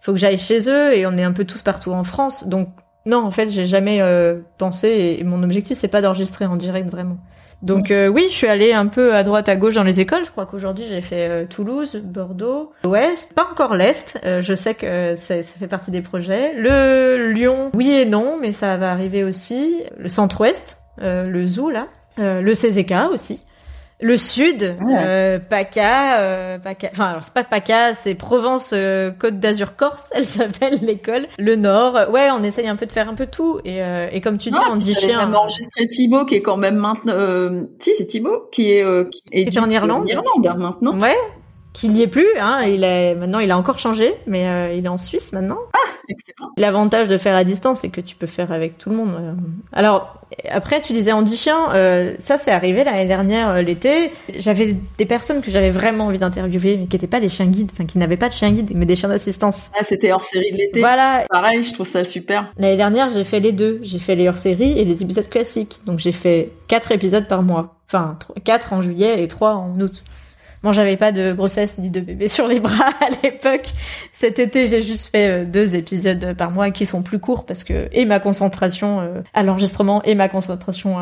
faut que j'aille chez eux et on est un peu tous partout en France. Donc non, en fait, j'ai jamais euh, pensé et, mon objectif c'est pas d'enregistrer en direct vraiment. Donc euh, oui, je suis allée un peu à droite à gauche dans les écoles. Je crois qu'aujourd'hui j'ai fait euh, Toulouse, Bordeaux, l'Ouest, pas encore l'Est. Euh, je sais que ça, ça fait partie des projets. Le Lyon, oui et non, mais ça va arriver aussi. Le Centre-Ouest, le Zoo là, le CZK aussi. Le sud, euh, PACA, euh, PACA, enfin alors c'est pas PACA, c'est Provence euh, Côte d'Azur Corse, elle s'appelle l'école. Le nord, ouais, on essaye un peu de faire un peu tout et, euh, et comme tu dis, on dit chien. On enregistré Thibaut qui est quand même maintenant, euh, si c'est Thibaut qui est, qui est, en Irlande, en Irlande hein, maintenant. Ouais, qu'il n'y est plus. Hein, il est maintenant, il a encore changé, mais euh, il est en Suisse maintenant. Excellent. L'avantage de faire à distance, c'est que tu peux faire avec tout le monde. Euh. Alors après, tu disais Andy Chien, euh, ça c'est arrivé l'année dernière euh, l'été. J'avais des personnes que j'avais vraiment envie d'interviewer, mais qui n'étaient pas des chiens guides, enfin qui n'avaient pas de chiens guides, mais des chiens d'assistance. Ah, c'était hors série de l'été. Voilà. Pareil, je trouve ça super. L'année dernière, j'ai fait les deux. J'ai fait les hors série et les épisodes classiques. Donc j'ai fait quatre épisodes par mois. Enfin, quatre en juillet et trois en août. Bon, j'avais pas de grossesse ni de bébé sur les bras à l'époque. Cet été, j'ai juste fait euh, deux épisodes par mois qui sont plus courts parce que et ma concentration euh, à l'enregistrement et ma concentration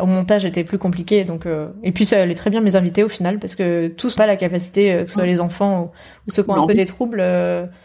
au montage était plus compliquée. Donc euh, et puis ça allait très bien mes invités au final parce que tous pas la capacité, que ce soit les enfants ou, ceux qui ont un peu des troubles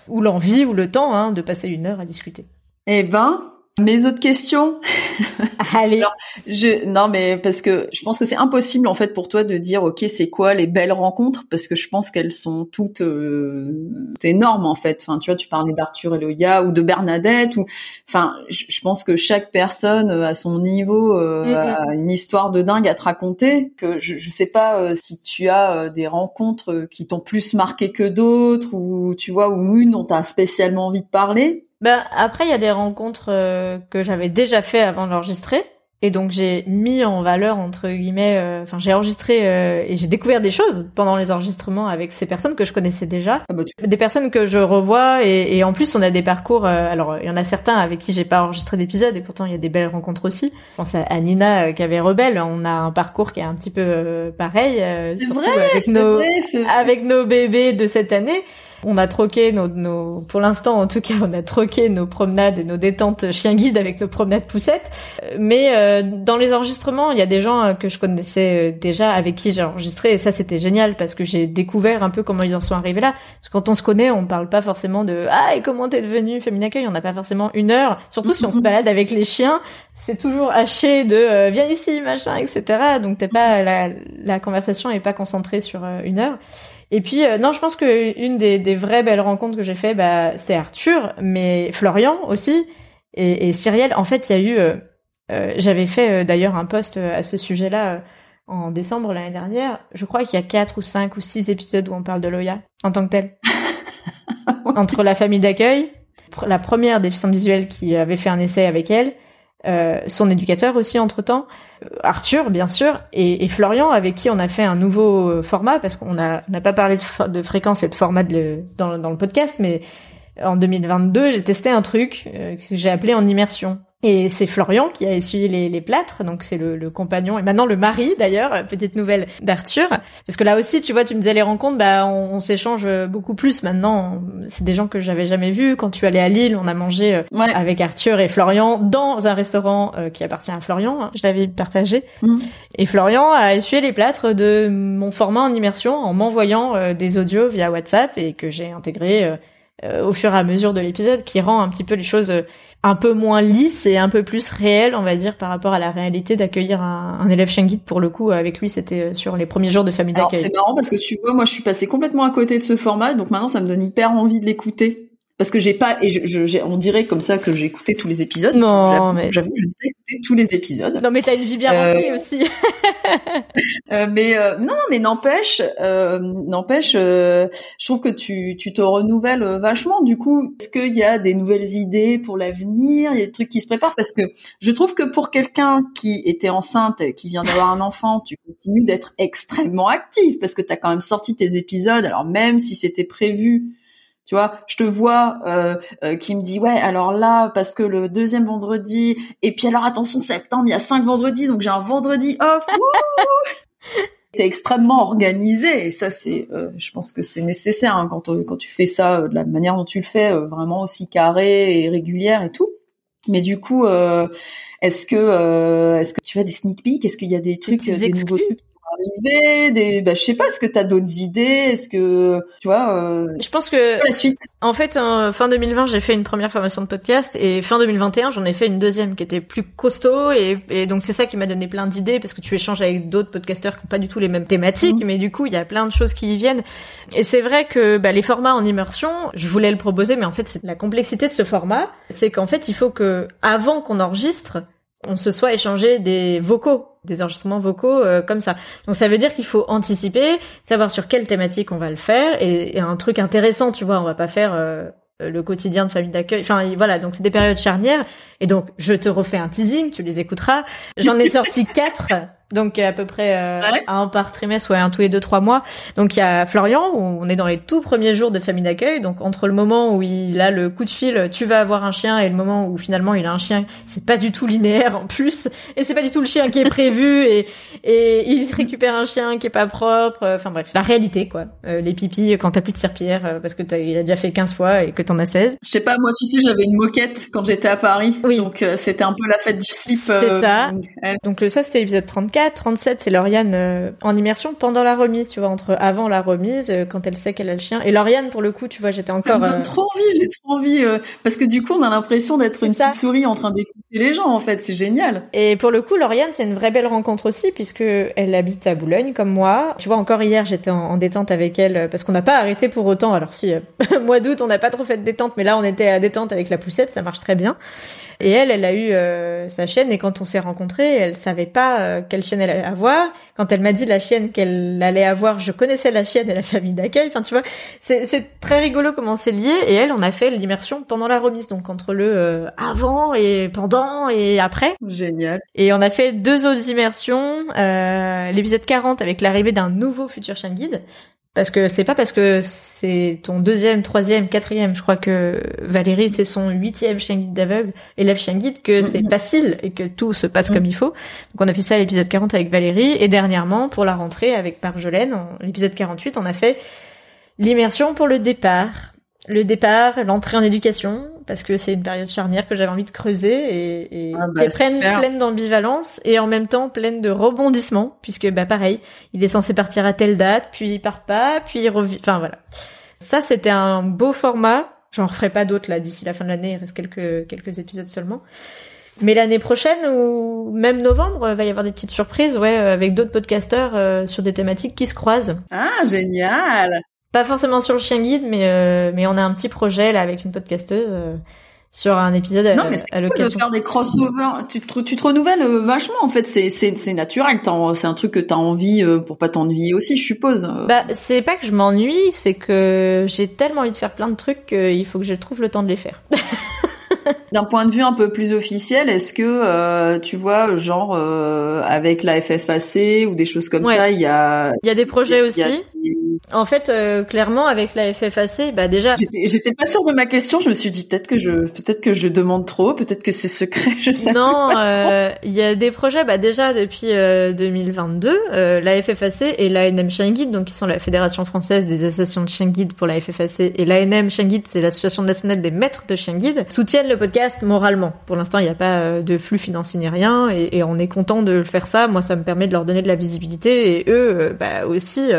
ou l'envie ou le temps hein, de passer une heure à discuter. Eh ben, mes autres questions. Allez. je, non, mais parce que je pense que c'est impossible en fait pour toi de dire ok c'est quoi les belles rencontres? Parce que je pense qu'elles sont toutes euh, énormes en fait. Enfin tu vois tu parlais d'Arthur et Loya ou de Bernadette ou enfin je, pense que chaque personne euh, à son niveau euh, mm-hmm. a une histoire de dingue à te raconter. Que je, je sais pas euh, si tu as des rencontres qui t'ont plus marqué que d'autres ou tu vois ou une dont t'as spécialement envie de parler. Ben après, il y a des rencontres euh, que j'avais déjà fait avant d'enregistrer. Et donc j'ai mis en valeur entre guillemets, euh, enfin j'ai enregistré euh, et j'ai découvert des choses pendant les enregistrements avec ces personnes que je connaissais déjà, ah bah, des personnes que je revois et, et, en plus on a des parcours. alors il y en a certains avec qui j'ai pas enregistré d'épisode et pourtant il y a des belles rencontres aussi. Je pense à, Nina qui avait Rebelle, on a un parcours qui est un petit peu pareil. c'est vrai, avec nos vrai, avec nos bébés de cette année. On a troqué nos, nos, pour l'instant en tout cas, on a troqué nos promenades et nos détentes chien guide avec nos promenades poussettes. Mais euh, dans les enregistrements, il y a des gens euh, que je connaissais euh, déjà avec qui j'ai enregistré et ça c'était génial parce que j'ai découvert un peu comment ils en sont arrivés là. Parce que quand on se connaît, on parle pas forcément de ah et comment t'es devenu féminin accueil. On n'a pas forcément une heure. Surtout si on se balade avec les chiens, c'est toujours haché de viens ici machin etc. Donc t'es pas la, la conversation est pas concentrée sur une heure. Et puis euh, non, je pense que une des, des vraies belles rencontres que j'ai fait, bah, c'est Arthur, mais Florian aussi et, et Cyrielle. En fait, il y a eu, euh, euh j'avais fait d'ailleurs un post à ce sujet-là en décembre l'année dernière. Je crois qu'il y a quatre ou cinq ou six épisodes où on parle de Loya en tant que tel. Entre la famille d'accueil, la première déficiente visuelle qui avait fait un essai avec elle, euh, son éducateur aussi entre temps, euh, Arthur bien sûr, et, et, Florian avec qui on a fait un nouveau euh, format parce qu'on n'a pas parlé de, fréquence et de format de, dans, dans, le podcast, mais en 2022 j'ai testé un truc que j'ai appelé en immersion. Et c'est Florian qui a essuyé les, les plâtres, donc c'est le, le, compagnon et maintenant le mari d'ailleurs, petite nouvelle d'Arthur. Parce que là aussi, tu vois, tu me disais les rencontres, bah on, s'échange beaucoup plus maintenant. C'est des gens que j'avais jamais vus. Quand tu allais à Lille, on a mangé euh, avec Arthur et Florian dans un restaurant euh, qui appartient à Florian. Hein. je l'avais partagé. Mm. Et Florian a essuyé les plâtres de mon format en immersion en m'envoyant euh, des audios via WhatsApp et que j'ai intégré au fur et à mesure de l'épisode, qui rend un petit peu les choses un peu moins lisse et un peu plus réel, on va dire, par rapport à la réalité d'accueillir un, un, élève guide. Pour le coup, avec lui, c'était euh, sur les premiers jours de famille d'accueil. C'est marrant parce que tu vois, moi, je suis passée complètement à côté de ce format, donc maintenant, ça me donne hyper envie de l'écouter parce que j'ai pas et je, je on dirait comme ça que j'ai écouté tous les épisodes. Non, mais j'avoue, je n'ai pas écouté tous les épisodes. Non, mais t'as une vie bien remplie euh, aussi. euh, mais euh, non, mais n'empêche, euh, n'empêche, je trouve que tu tu te renouvelles vachement. Du coup, est-ce qu'il y a des nouvelles idées pour l'avenir? Il y a des trucs qui se préparent? Parce que je trouve que pour quelqu'un qui était enceinte, qui vient d'avoir un enfant, tu continues d'être extrêmement active parce que tu as quand même sorti tes épisodes. Alors même si c'était prévu tu vois, je te vois euh, euh, qui me dit ouais alors là parce que le deuxième vendredi et puis alors attention septembre il y a cinq vendredis donc j'ai un vendredi off. T'es extrêmement organisé et ça c'est, euh, je pense que c'est nécessaire hein, quand quand tu fais ça de la manière dont tu le fais, vraiment aussi carré et régulière et tout. Mais du coup, euh, est-ce que est-ce que tu as des sneak peeks? Est-ce qu'il y a des trucs, des, nouveaux trucs? Arriver des bah je sais pas est-ce que tu as d'autres idées? Est-ce que tu vois euh... je pense que la suite. en fait fin 2020 j'ai fait une première formation de podcast et fin 2021 j'en ai fait une deuxième qui était plus costaud et, et donc c'est ça qui m'a donné plein d'idées parce que tu échanges avec d'autres podcasteurs qui ont pas du tout les mêmes thématiques mhm. mais du coup il y a plein de choses qui y viennent. Et c'est vrai que bah, les formats en immersion je voulais le proposer mais en fait c'est la complexité de ce format c'est qu'en fait il faut que avant qu'on enregistre on se soit échangé des vocaux, des enregistrements vocaux euh, comme ça. Donc ça veut dire qu'il faut anticiper, savoir sur quelle thématique on va le faire et, un truc intéressant, tu vois, on va pas faire euh, le quotidien de famille d'accueil. Enfin voilà, donc c'est des périodes charnières et donc je te refais un teasing, tu les écouteras. J'en ai sorti quatre donc à peu près euh, un par trimestre, ouais, un tous les deux trois mois. Donc il y a Florian, où on est dans les tout premiers jours de famille d'accueil. Donc entre le moment où il a le coup de fil, tu vas avoir un chien, et le moment où finalement il a un chien, c'est pas du tout linéaire en plus, et c'est pas du tout le chien qui est prévu, et et il récupère un chien qui est pas propre. Enfin bref, la réalité quoi. Euh, les pipis quand t'as plus de serpillère euh, parce que t'as il a déjà fait 15 fois et que t'en as 16. Je sais pas, moi tu sais, j'avais une moquette quand j'étais à Paris. Oui. Donc c'était un peu la fête du slip. C'est ça. Donc ça c'était l'épisode 34. 37, c'est Lauriane euh, en immersion pendant la remise, tu vois, entre avant la remise, euh, quand elle sait qu'elle a le chien. Et Lauriane, pour le coup, tu vois, j'étais encore. Ça me donne euh, trop envie, j'ai trop envie, parce que du coup, on a l'impression d'être une petite souris en train d'écouter les gens, en fait, c'est génial. Et pour le coup, Lauriane, c'est une vraie belle rencontre aussi, puisque elle habite à Boulogne, comme moi. Tu vois, encore hier, j'étais en, détente avec elle, parce qu'on n'a pas arrêté pour autant. Alors si, mois d'août, on n'a pas trop fait de détente, mais là, on était à détente avec la poussette, ça marche très bien. Et elle, elle a eu euh, sa chaîne et quand on s'est rencontrés, elle savait pas euh, quelle chaîne elle allait avoir. Quand elle m'a dit la chaîne qu'elle allait avoir, je connaissais la chaîne et la famille d'accueil. Enfin, tu vois, c'est très rigolo comment c'est lié. Et elle, on a fait l'immersion pendant la remise, donc entre le euh, avant et pendant et après. Génial. Et on a fait deux autres immersions. L'épisode 40 avec l'arrivée d'un nouveau futur chaîne guide. Parce que c'est pas parce que c'est ton deuxième, troisième, quatrième, je crois que Valérie c'est son huitième chien guide d'aveugle, élève chien guide, que c'est facile et que tout se passe comme il faut. Donc on a fait ça à l'épisode 40 avec Valérie. Et dernièrement pour la rentrée avec Marjolaine, l'épisode 48, on a fait l'immersion pour le départ le départ, l'entrée en éducation, parce que c'est une période charnière que j'avais envie de creuser et, et ah bah, pleine, pleine d'ambivalence et en même temps pleine de rebondissements, puisque bah pareil, il est censé partir à telle date, puis il part pas, puis il revient. Enfin voilà. Ça c'était un beau format. J'en referai pas d'autres là d'ici la fin de l'année. Il reste quelques quelques épisodes seulement. Mais l'année prochaine ou même novembre, il va y avoir des petites surprises, ouais, avec d'autres podcasteurs euh, sur des thématiques qui se croisent. Ah, génial pas forcément sur le chien guide, mais euh, mais on a un petit projet là avec une podcasteuse euh, sur un épisode non, mais c'est cool de faire des crossovers. Tu te, tu te renouvelles euh, vachement en fait. C'est c'est c'est naturel. C'est un truc que t'as envie pour pas t'ennuyer aussi, je suppose. Bah c'est pas que je m'ennuie, c'est que j'ai tellement envie de faire plein de trucs qu'il faut que je trouve le temps de les faire. D'un point de vue un peu plus officiel, est-ce que tu vois, genre avec la FFAC ou des choses comme ça, il y a il y a des projets aussi. En fait, euh, clairement, avec la FFAC, bah déjà. J'étais pas sûre de ma question. Je me suis dit peut-être que je, peut-être que je demande trop, peut-être que c'est secret. Je sais non, euh, il y a des projets. Bah déjà depuis 2022, euh, la FFAC et l'ANM Chien Guide, donc qui sont la Fédération française des associations de chien guide pour la FFAC, et l'ANM Chien Guide, c'est l'association nationale des maîtres de chien guide, soutiennent le podcast moralement. Pour l'instant, il n'y a pas de flux financier ni rien, et, et, on est content de faire ça. Moi, ça me permet de leur donner de la visibilité, et eux, bah aussi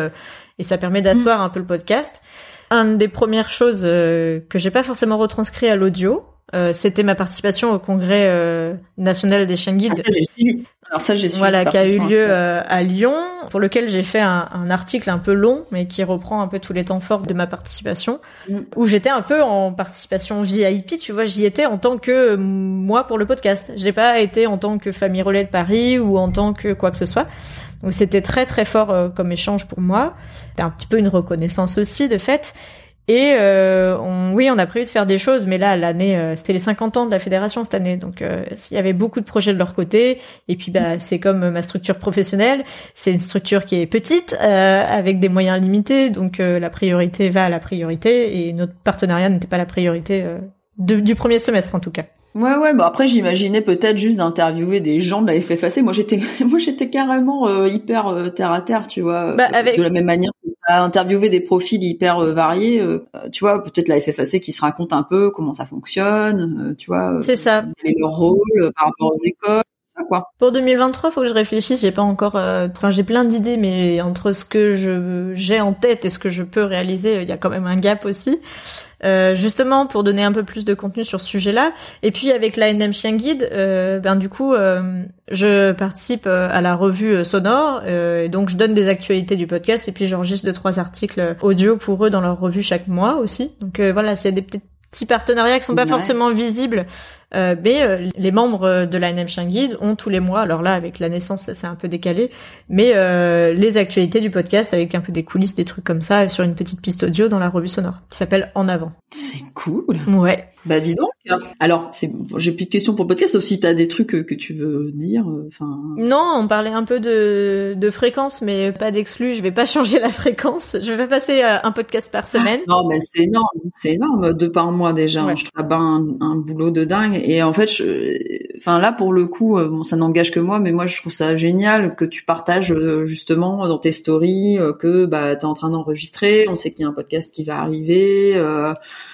et ça permet d'asseoir mm. un peu le podcast. Une des premières choses euh, que j'ai pas forcément retranscrit à l'audio, euh, c'était ma participation au congrès euh, national des chiens guides. Ah, Alors ça, j'ai Voilà, qui a eu lieu à Lyon, pour lequel j'ai fait un, un, article un peu long, mais qui reprend un peu tous les temps forts de ma participation, mm. où j'étais un peu en participation VIP, tu vois, j'y étais en tant que moi pour le podcast. J'ai pas été en tant que famille relais de Paris ou en tant que quoi que ce soit. Donc c'était très très fort euh, comme échange pour moi. C'était un petit peu une reconnaissance aussi de fait. Et euh, on, oui, on a prévu de faire des choses, mais là, l'année, euh, c'était les 50 ans de la fédération cette année, donc euh, il y avait beaucoup de projets de leur côté. Et puis, bah, c'est comme ma structure professionnelle, c'est une structure qui est petite, avec des moyens limités, donc la priorité va à la priorité, et notre partenariat n'était pas la priorité du premier semestre en tout cas. Ouais ouais bah après j'imaginais peut-être juste d'interviewer des gens de la FFAC moi j'étais moi j'étais carrément euh, hyper euh, terre à terre tu vois bah, avec... de la même manière que as interviewé des profils hyper variés, tu vois, peut-être la FFAC qui se raconte un peu comment ça fonctionne, tu vois. C'est ça. Quel est leur rôle par rapport aux écoles. Ça, quoi. Pour 2023, faut que je réfléchisse. J'ai pas encore. Enfin, j'ai plein d'idées, mais entre ce que je j'ai en tête et ce que je peux réaliser, il y a quand même un gap aussi. Euh, justement pour donner un peu plus de contenu sur ce sujet-là. Et puis avec l'ANM Chien Guide, euh, ben du coup, euh, je participe à la revue sonore, et donc je donne des actualités du podcast et puis j'enregistre deux trois articles audio pour eux dans leur revue chaque mois aussi. Donc voilà, c'est des petits partenariats qui sont pas forcément visibles euh, mais euh, les membres de l'ANM Chien Guide ont tous les mois, alors là avec la naissance c'est un peu décalé, mais euh, les actualités du podcast avec un peu des coulisses, des trucs comme ça sur une petite piste audio dans la revue sonore qui s'appelle En avant. C'est cool. Ouais. Bah dis donc. Alors, c'est j'ai plus de questions pour le podcast, sauf si t'as des trucs que, tu veux dire. Enfin. Non, on parlait un peu de, de fréquence, mais pas d'exclus. Je vais pas changer la fréquence. Je vais passer un podcast par semaine. non, mais c'est énorme, c'est énorme, deux par mois déjà. Je trouve un, un boulot de dingue. Et en fait, je, enfin là pour le coup, euh, bon, ça n'engage que moi, mais moi je trouve ça génial que tu partages euh, justement dans tes stories euh, que bah t'es en train d'enregistrer. On sait qu'il y a un podcast qui va arriver.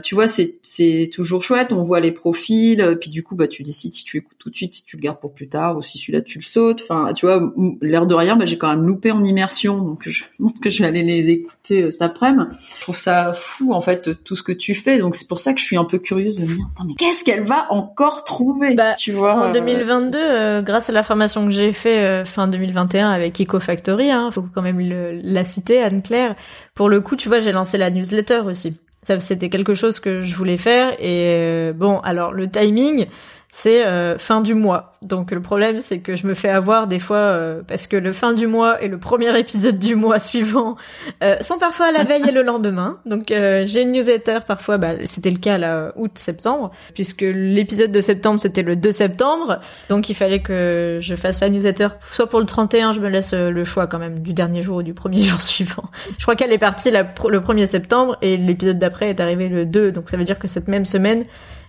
tu vois, c'est c'est toujours chouette. On voit les profils, puis du coup bah tu décides si tu écoutes tout de suite, si tu le gardes pour plus tard ou si celui-là tu le sautes. Enfin, tu vois, l'air de rien, bah, j'ai quand même loupé en immersion, donc je pense que je vais aller les écouter cet après-midi. Je trouve ça fou en fait tout ce que tu fais, donc c'est pour ça que je suis un peu curieuse de me dire, mais qu'est-ce qu'elle va encore trouver, bah, tu vois. En 2022, euh, euh, grâce à la formation que j'ai fait euh, fin 2021 avec Eco Factory, hein, faut quand même la citer, Anne-Claire. Pour le coup, tu vois, j'ai lancé la newsletter aussi. Ça, c'était quelque chose que je voulais faire et bon, alors le timing, c'est euh, fin du mois. Donc le problème c'est que je me fais avoir des fois euh, parce que le fin du mois et le premier épisode du mois suivant euh, sont parfois à la veille et le lendemain. Donc j'ai une newsletter parfois, bah, c'était le cas là août-septembre, puisque l'épisode de septembre c'était le 2 septembre. Donc il fallait que je fasse la newsletter soit pour le 31, je me laisse le choix quand même du dernier jour ou du premier jour suivant. Je crois qu'elle est partie le 1er septembre et l'épisode d'après est arrivé le 2. Donc ça veut dire que cette même semaine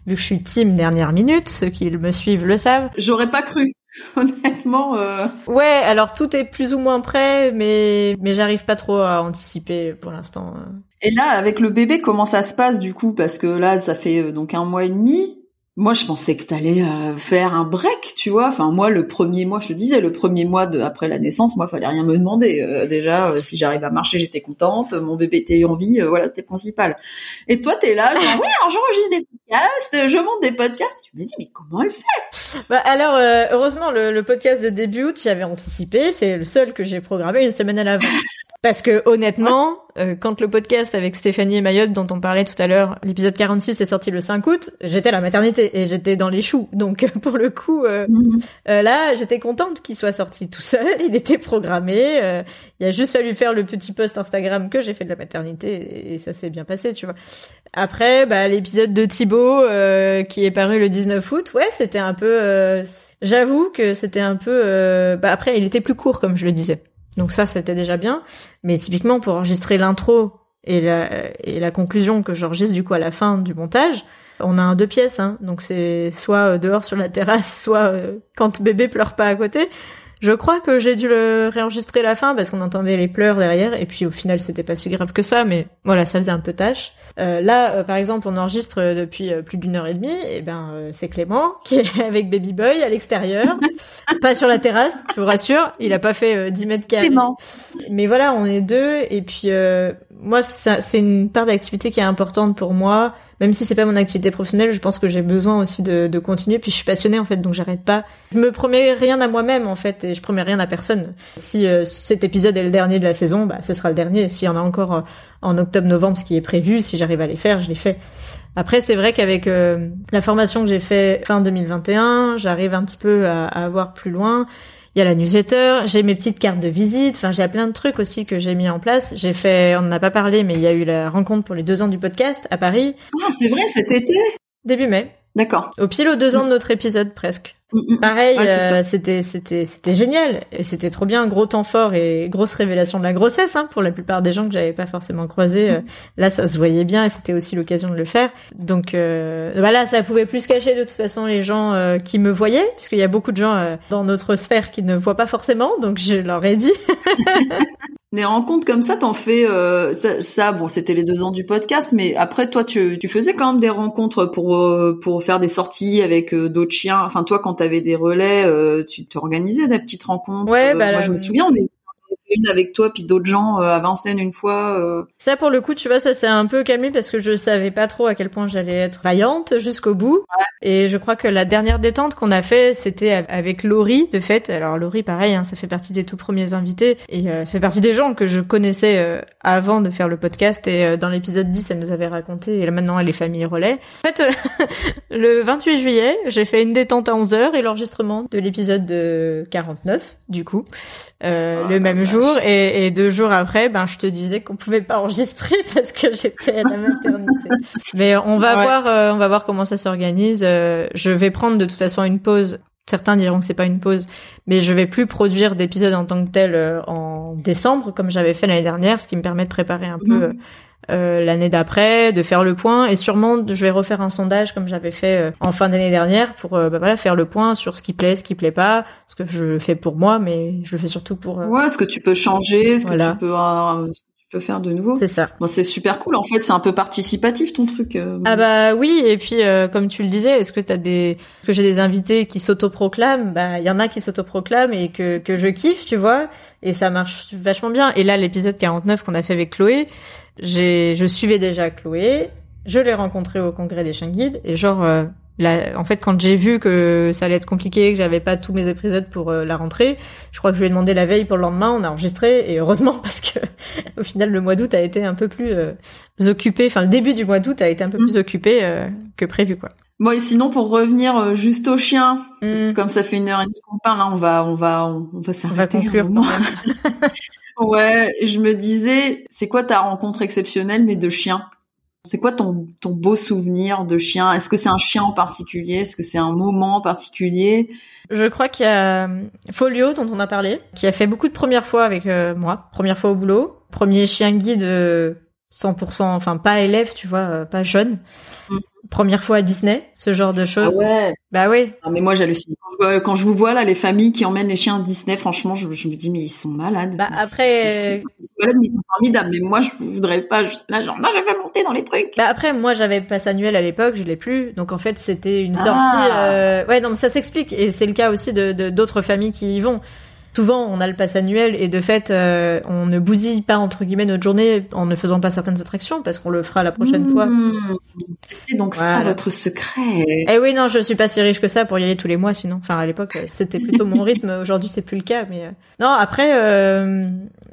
vu que je suis team dernière minute, ceux qui me suivent le savent. J'aurais pas cru. Honnêtement. Euh... Ouais, alors tout est plus ou moins prêt, mais mais j'arrive pas trop à anticiper pour l'instant. Et là, avec le bébé, comment ça se passe du coup? Parce que là, ça fait euh, donc un mois et demi. Moi, je pensais que t'allais euh, faire un break, tu vois. Enfin, moi, le premier mois, je te disais, le premier mois de, après la naissance, moi, fallait rien me demander. Euh, déjà, euh, si j'arrive à marcher, j'étais contente. Mon bébé était en vie, voilà, c'était principal. Et toi, t'es là, genre, oui, alors j'enregistre des podcasts, je monte des podcasts. Tu me dis, mais comment elle fait? Bah alors, heureusement, le, le, podcast de début août, j'avais anticipé. C'est le seul que j'ai programmé une semaine à l'avance. Parce que honnêtement, euh, quand le podcast avec Stéphanie et Mayotte dont on parlait tout à l'heure, l'épisode 46 est sorti le 5 août, j'étais à la maternité et j'étais dans les choux. Donc pour le coup, euh, mhm. euh, là, j'étais contente qu'il soit sorti tout seul. Il était programmé. il a juste fallu faire le petit post Instagram que j'ai fait de la maternité et, ça s'est bien passé, tu vois. Après, bah, l'épisode de Thibaut qui est paru le 19 août, ouais, c'était un peu. J'avoue que c'était un peu. bah après, il était plus court comme je le disais. Donc ça, c'était déjà bien. Mais typiquement, pour enregistrer l'intro et la, et la conclusion que j'enregistre du coup à la fin du montage, on a un deux pièces. Hein. Donc c'est soit euh, dehors sur la terrasse, soit euh, quand bébé pleure pas à côté. Je crois que j'ai dû le réenregistrer la fin parce qu'on entendait les pleurs derrière et puis au final c'était pas si grave que ça mais voilà ça faisait un peu tâche. Euh, là euh, par exemple on enregistre depuis euh, plus d'une heure et demie et ben euh, c'est Clément qui est avec Baby Boy à l'extérieur, pas sur la terrasse, je vous rassure, il a pas fait 10 mètres carrés. Mais voilà on est deux et puis moi c'est une part d'activité qui est importante pour moi même si c'est pas mon activité professionnelle, je pense que j'ai besoin aussi de, de, continuer. Puis je suis passionnée en fait, donc j'arrête pas. Je me promets rien à moi-même en fait, et je promets rien à personne. Si euh, cet épisode est le dernier de la saison, bah ce sera le dernier. S'il y en a encore euh, en octobre-novembre, ce qui est prévu, si j'arrive à les faire, je les fais. Après, c'est vrai qu'avec euh, la formation que j'ai fait fin 2021, j'arrive un petit peu à, à avoir plus loin il y a la newsletter, j'ai mes petites cartes de visite, enfin j'ai plein de trucs aussi que j'ai mis en place. J'ai fait, on n'en a pas parlé, mais il y a eu la rencontre pour les deux ans du podcast à Paris. Ah, c'est vrai, cet été? Début mai. D'accord. Au pile aux deux ans de notre épisode presque. Mm, mm. Pareil, euh, c'était c'était c'était génial et c'était trop bien, gros temps fort et grosse révélation de la grossesse hein, pour la plupart des gens que j'avais pas forcément croisés. Euh, là, ça se voyait bien et c'était aussi l'occasion de le faire. Donc euh, voilà, ça pouvait plus cacher de toute façon les gens euh, qui me voyaient, puisqu'il y a beaucoup de gens dans notre sphère qui ne voient pas forcément. Donc je leur ai dit. Des rencontres comme ça, t'en fais euh, ça, bon, c'était les deux ans du podcast, mais après toi, tu, tu faisais quand même des rencontres pour euh, pour faire des sorties avec euh, d'autres chiens. Enfin, toi, quand t'avais des relais, tu t'organisais des petites rencontres. Ouais, bah, moi, je me souviens, on est une avec toi puis d'autres gens euh, à Vincennes une fois. Euh. Ça pour le coup, tu vois, ça c'est un peu calmé parce que je savais pas trop à quel point j'allais être vaillante jusqu'au bout. Et je crois que la dernière détente qu'on a fait, c'était avec Laurie de fait. Alors Laurie, pareil, hein, ça fait partie des tout premiers invités et euh, c'est partie des gens que je connaissais euh, avant de faire le podcast. Et dans l'épisode 10, elle nous avait raconté. Et là maintenant, elle est famille relais. En fait, le 28 juillet, j'ai fait une détente à 11h et l'enregistrement de l'épisode de 49 du coup. Euh, ah, le même jour et, et, deux jours après, ben je te disais qu'on pouvait pas enregistrer parce que j'étais à la maternité. Mais on va voir, euh, on va voir comment ça s'organise. Euh, je vais prendre de toute façon une pause. Certains diront que c'est pas une pause, mais je vais plus produire d'épisodes en tant que tel en décembre comme j'avais fait l'année dernière, ce qui me permet de préparer un peu mhm. Euh, l'année d'après, de faire le point et sûrement je vais refaire un sondage comme j'avais fait euh, en fin d'année dernière pour euh, bah, voilà faire le point sur ce qui plaît, ce qui plaît pas, ce que je fais pour moi, mais je le fais surtout pour. Ouais, ce que tu peux changer, ce que tu peux peux faire de nouveau. C'est ça. Bon, c'est super cool. En fait, c'est un peu participatif ton truc. Ah bah oui. Et puis, comme tu le disais, est-ce que t'as des, est-ce que j'ai des invités qui s'autoproclament? Bah, il y en a qui s'autoproclament et que que je kiffe, tu vois. Et ça marche vachement bien. Et là, l'épisode 49 qu'on a fait avec Chloé, j'ai, je suivais déjà Chloé, je l'ai rencontrée au congrès des chiens guides et genre, euh, en fait, quand j'ai vu que ça allait être compliqué, que j'avais pas tous mes épisodes pour euh, la rentrée, je crois que je lui ai demandé la veille pour le lendemain, on a enregistré et heureusement parce que au final le mois d'août a été un peu plus euh, occupé, enfin le début du mois d'août a été un peu plus mm. occupé que prévu quoi. Bon et sinon pour revenir juste au chien, parce que mm. comme ça fait une heure et demie qu'on parle, hein, on va on va on, va s'arrêter. On va conclure. Ouais, je me disais, c'est quoi ta rencontre exceptionnelle mais de chien? C'est quoi ton, beau souvenir de chien? Est-ce que c'est un chien en particulier? Est-ce que c'est un moment en particulier? Je crois qu'il y a euh, Folio dont on a parlé, qui a fait beaucoup de premières fois avec euh, moi, première fois au boulot, premier chien guide 100%, euh, enfin pas élève, tu vois, pas jeune. Mm première fois à Disney, ce genre de choses. Ah ouais. Bah oui. Ah, mais moi j'hallucine. Quand, je vous vois là, les familles qui emmènent les chiens à Disney, franchement, je, me dis mais ils sont malades. Bah après, ils sont malades, mais ils sont formidables. Mais moi je voudrais pas. là genre non, je vais monter dans les trucs. Bah après, moi j'avais passe annuel à l'époque, je l'ai plus. Donc en fait c'était une sortie. Ah. Euh... Ouais non, mais ça s'explique et c'est le cas aussi de d'autres familles qui y vont souvent on a le pass annuel et de fait euh, on ne bousille pas entre guillemets notre journée en ne faisant pas certaines attractions parce qu'on le fera la prochaine fois. Mmh. C'était donc ça votre secret. Eh oui non je suis pas si riche que ça pour y aller tous les mois sinon. Enfin à l'époque euh, c'était plutôt mon rythme. Aujourd'hui c'est plus le cas mais euh, non après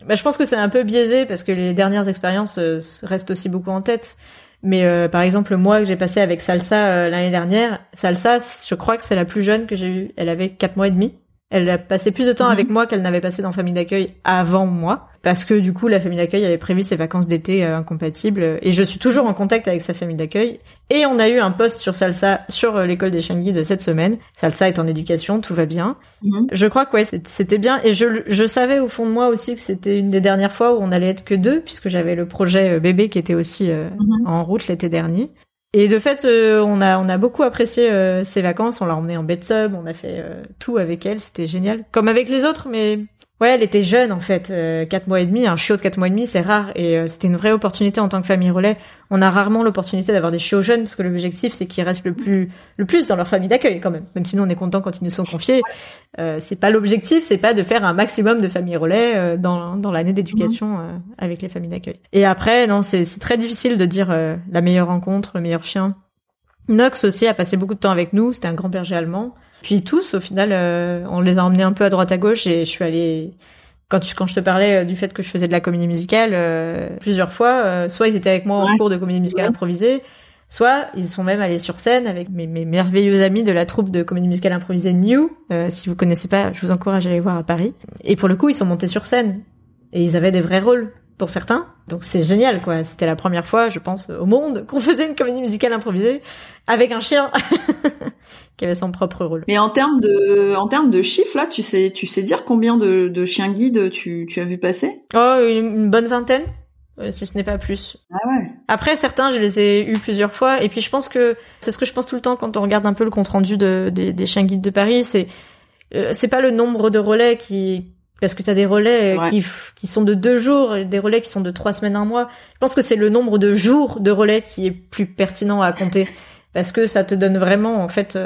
bah, je pense que c'est un peu biaisé parce que les dernières expériences restent aussi beaucoup en tête. Mais par exemple, moi que j'ai passé avec Salsa l'année dernière, Salsa, je crois que c'est la plus jeune que j'ai eue. Elle avait quatre mois et demi. Elle a passé plus de temps avec mhm. moi qu'elle n'avait passé dans famille d'accueil avant moi, parce que du coup la famille d'accueil avait prévu ses vacances d'été euh, incompatibles, et je suis toujours en contact avec sa famille d'accueil. Et on a eu un post sur Salsa sur euh, l'école des chiens de cette semaine. Salsa est en éducation, tout va bien. Mhm. Je crois que ouais, c'était bien, et je, je savais au fond de moi aussi que c'était une des dernières fois où on allait être que deux, puisque j'avais le projet euh, bébé qui était aussi mhm. en route l'été dernier. Et de fait, euh, on a on a beaucoup apprécié euh, ces vacances. On l'a emmenée en bed sub, on a fait euh, tout avec elle, c'était génial. Comme avec les autres, mais Ouais, elle était jeune en fait, euh, quatre mois et demi, un chiot de quatre mois et demi, c'est rare et euh, c'était une vraie opportunité en tant que famille relais. On a rarement l'opportunité d'avoir des chiots jeunes parce que l'objectif c'est qu'ils restent le plus le plus dans leur famille d'accueil quand même. Même si nous on est content quand ils nous sont confiés, euh, c'est pas l'objectif, c'est pas de faire un maximum de familles relais euh, dans dans l'année d'éducation avec les familles d'accueil. Et après non, c'est c'est très difficile de dire la meilleure rencontre, le meilleur chien. Nox aussi a passé beaucoup de temps avec nous, c'était un grand berger allemand. Puis tous, au final, euh, on les a emmenés un peu à droite à gauche et je suis allée quand tu, quand je te parlais euh, du fait que je faisais de la comédie musicale euh, plusieurs fois, soit ils étaient avec moi en cours de comédie musicale improvisée, soit ils sont même allés sur scène avec mes, mes merveilleux amis de la troupe de comédie musicale improvisée New. si vous connaissez pas, je vous encourage à aller voir à Paris. Et pour le coup, ils sont montés sur scène et ils avaient des vrais rôles pour certains. Donc c'est génial quoi. C'était la première fois, je pense, au monde qu'on faisait une comédie musicale improvisée avec un chien qui avait son propre rôle. Mais en termes de en termes de chiffres là, tu sais tu sais dire combien de, de chiens guides tu, tu as vu passer? Oh, une, bonne vingtaine. Euh, si ce n'est pas plus. Ah ouais. Après certains, je les ai eus plusieurs fois et puis je pense que c'est ce que je pense tout le temps quand on regarde un peu le compte rendu de, des, des chiens guides de Paris, c'est euh, c'est pas le nombre de relais qui Parce que tu as des relais qui, qui sont de deux jours et des relais qui sont de trois semaines, un mois. Je pense que c'est le nombre de jours de relais qui est plus pertinent à compter. parce que ça te donne vraiment, en fait...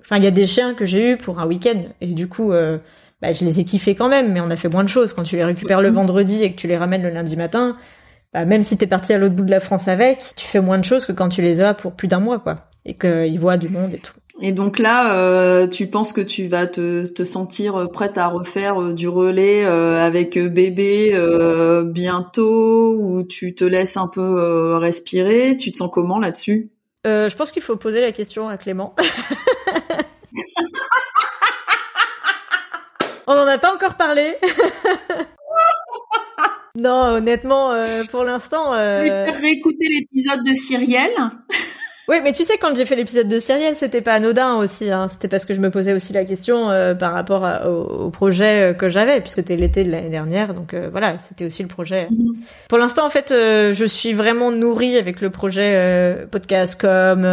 Enfin, il y a des chiens que j'ai eu pour un week-end. Et du coup, bah, je les ai kiffés quand même, mais on a fait moins de choses. Quand tu les récupères le vendredi et que tu les ramènes le lundi matin, bah, même si t'es parti à l'autre bout de la France avec, tu fais moins de choses que quand tu les as pour plus d'un mois, quoi. Et qu'ils voient du monde et tout. Et donc là, euh, tu penses que tu vas te, te sentir prête à refaire euh, du relais euh, avec bébé bientôt, ou tu te laisses un peu respirer? Tu te sens comment là-dessus? Je pense qu'il faut poser la question à Clément. On n'en a pas encore parlé. non, honnêtement, pour l'instant. Réécouter l'épisode de Cyrielle. Oui, mais tu sais, quand j'ai fait l'épisode de Cyrielle, c'était pas anodin aussi. Hein. C'était parce que je me posais aussi la question euh, par rapport au, projet euh, que j'avais, puisque c'était l'été de l'année dernière. Donc euh, voilà, c'était aussi le projet. Mhm. Pour l'instant, en fait, je suis vraiment nourrie avec le projet podcast comme,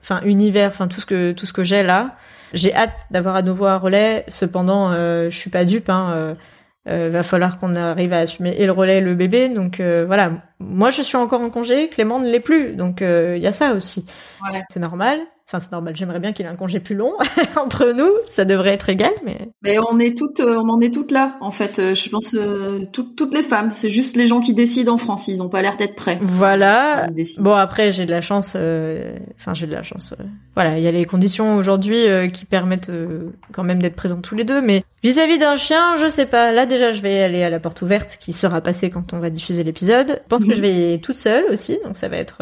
enfin univers, enfin tout ce que tout ce que j'ai là. J'ai hâte d'avoir à nouveau un relais. Cependant, je suis pas dupe. Hein, euh, va falloir qu'on arrive à assumer et le relais et le bébé. Donc euh, voilà, moi je suis encore en congé, Clément ne l'est plus, donc euh, il y a ça aussi. Ouais. C'est normal. Enfin, c'est normal. J'aimerais bien qu'il ait un congé plus long entre nous. Ça devrait être égal, mais. Mais on est toutes, euh, on en est toutes là, en fait. Euh, je pense euh, toutes les femmes. C'est juste les gens qui décident en France. Ils ont pas l'air d'être prêts. Voilà. Bon, après, j'ai de la chance. Enfin, j'ai de la chance. Voilà, il y a les conditions aujourd'hui qui permettent quand même d'être présents tous les deux. Mais vis-à-vis d'un chien, je sais pas. Là, déjà, je vais aller à la porte ouverte, qui sera passée quand on va diffuser l'épisode. Je pense que mhm. je vais y aller toute seule aussi, donc ça va être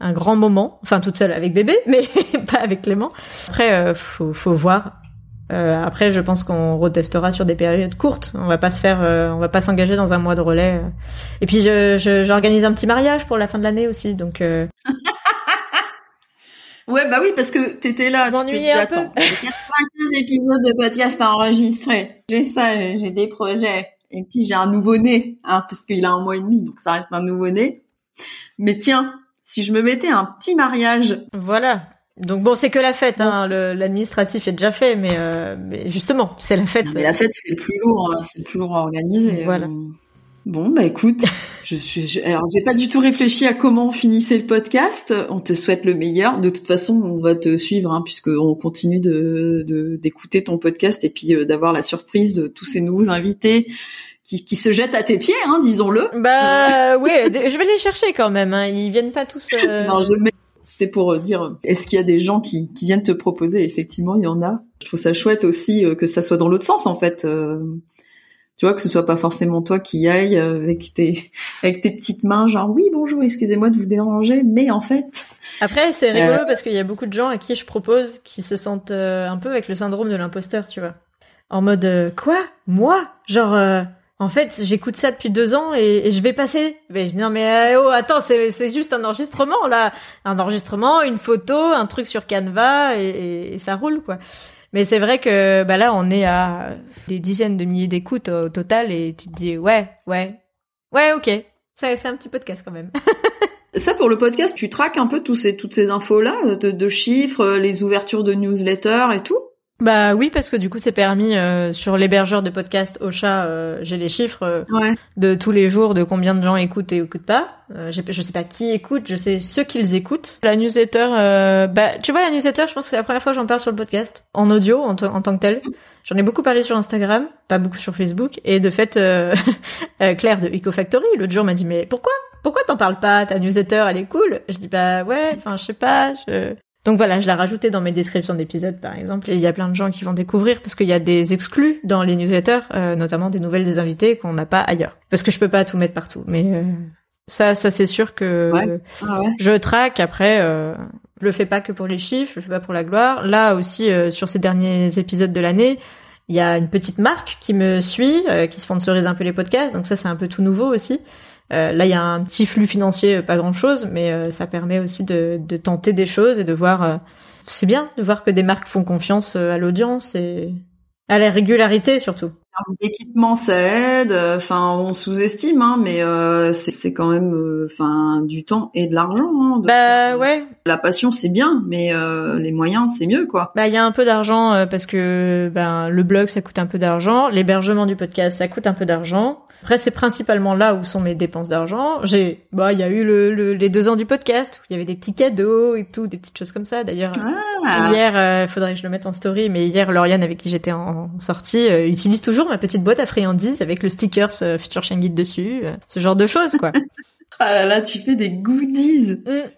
un grand moment. Enfin, toute seule avec bébé, mais pas avec Clément. Après, euh, faut, faut voir. Euh, après, je pense qu'on retestera sur des périodes courtes. On va pas se faire, euh, on va pas s'engager dans un mois de relais. Et puis, je, j'organise un petit mariage pour la fin de l'année aussi, donc. Euh... ouais, bah oui, parce que t'étais là. M'ennuyais un peu. 95 épisodes de podcast à enregistrer. J'ai ça, j'ai des projets. Et puis j'ai un nouveau-né, hein, parce qu'il a un mois et demi, donc ça reste un nouveau-né. Mais tiens, si je me mettais un petit mariage. Voilà. Donc bon, c'est que la fête, hein. l'administratif est déjà fait, mais, euh, mais justement, c'est la fête. mais la fête, c'est le plus lourd, hein. c'est plus lourd à organiser. Voilà. Euh. Bon, bah écoute, je suis, alors j'ai pas du tout réfléchi à comment finissait le podcast. On te souhaite le meilleur. De toute façon, on va te suivre, hein, puisque on continue de d'écouter ton podcast et puis euh, d'avoir la surprise de tous ces nouveaux invités qui, qui se jettent à tes pieds, hein, disons-le. Bah oui, je vais les chercher quand même. Hein. Ils viennent pas tous. Euh... non, je C'était pour euh, dire, est-ce qu'il y a des gens qui, qui viennent te proposer? Effectivement, il y en a. Je trouve ça chouette aussi euh, que ça soit dans l'autre sens, en fait. Euh, tu vois, que ce soit pas forcément toi qui y aille avec tes avec tes petites mains, genre oui bonjour, excusez-moi de vous déranger, mais en fait. Après c'est rigolo parce qu'il y a beaucoup de gens à qui je propose qui se sentent un peu avec le syndrome de l'imposteur, tu vois, en mode quoi, moi, genre en fait, j'écoute ça depuis deux ans et, je vais passer. Mais non mais euh, oh attends, c'est juste un enregistrement là, un enregistrement, une photo, un truc sur Canva et, ça roule quoi. Mais c'est vrai que bah là on est à des dizaines de milliers d'écoutes au total et tu te dis ouais ouais ouais ok, c'est un petit podcast quand même. Ça pour le podcast, tu traques un peu tous ces toutes ces infos là de, de chiffres, les ouvertures de newsletters et tout? Bah oui, parce que du coup, c'est permis euh, sur l'hébergeur de podcast Ocha. Euh, j'ai les chiffres euh, de tous les jours de combien de gens écoutent et écoutent pas. Euh, je sais pas qui écoute, je sais ceux qu'ils écoutent. La newsletter, bah tu vois la newsletter, je pense que c'est la première fois que j'en parle sur le podcast en audio en, en tant que tel. J'en ai beaucoup parlé sur Instagram, pas beaucoup sur Facebook. Et de fait, Claire de EcoFactory l'autre jour m'a dit mais pourquoi? Pourquoi t'en parles pas? Ta newsletter, elle est cool. Je dis bah ouais, enfin je sais pas, je donc voilà, je l'ai rajouté dans mes descriptions d'épisodes par exemple, et il y a plein de gens qui vont découvrir parce qu'il y a des exclus dans les newsletters, euh, notamment des nouvelles des invités qu'on n'a pas ailleurs. Parce que je peux pas tout mettre partout, mais euh, ça, ça c'est sûr que ah je traque. Après, euh, je le fais pas que pour les chiffres, je le fais pas pour la gloire. Là aussi, euh, sur ces derniers épisodes de l'année, il y a une petite marque qui me suit, qui sponsorise un peu les podcasts, donc ça c'est un peu tout nouveau aussi. Euh, là, il y a un petit flux financier, euh, pas grand-chose, mais euh, ça permet aussi de, de, tenter des choses et de voir. c'est bien de voir que des marques font confiance à l'audience et à la régularité surtout. termes d'équipement, ça aide. Enfin, on sous-estime, hein, mais euh, c'est quand même, euh, enfin, du temps et de l'argent. Hein, bah ouais. La passion, c'est bien, mais euh, les moyens, c'est mieux, quoi. Bah il y a un peu d'argent parce que ben le blog, ça coûte un peu d'argent, l'hébergement du podcast, ça coûte un peu d'argent. Après, c'est principalement là où sont mes dépenses d'argent. J'ai, bah, il y a eu le, les deux ans du podcast où il y avait des petits cadeaux et tout, des petites choses comme ça. D'ailleurs, ah. hier, il faudrait que je le mette en story, mais hier, Lauriane avec qui j'étais en, sortie utilise toujours ma petite boîte à friandises avec le stickers euh, Future Guide dessus, euh, ce genre de choses, quoi. ah là là, tu fais des goodies. Mm.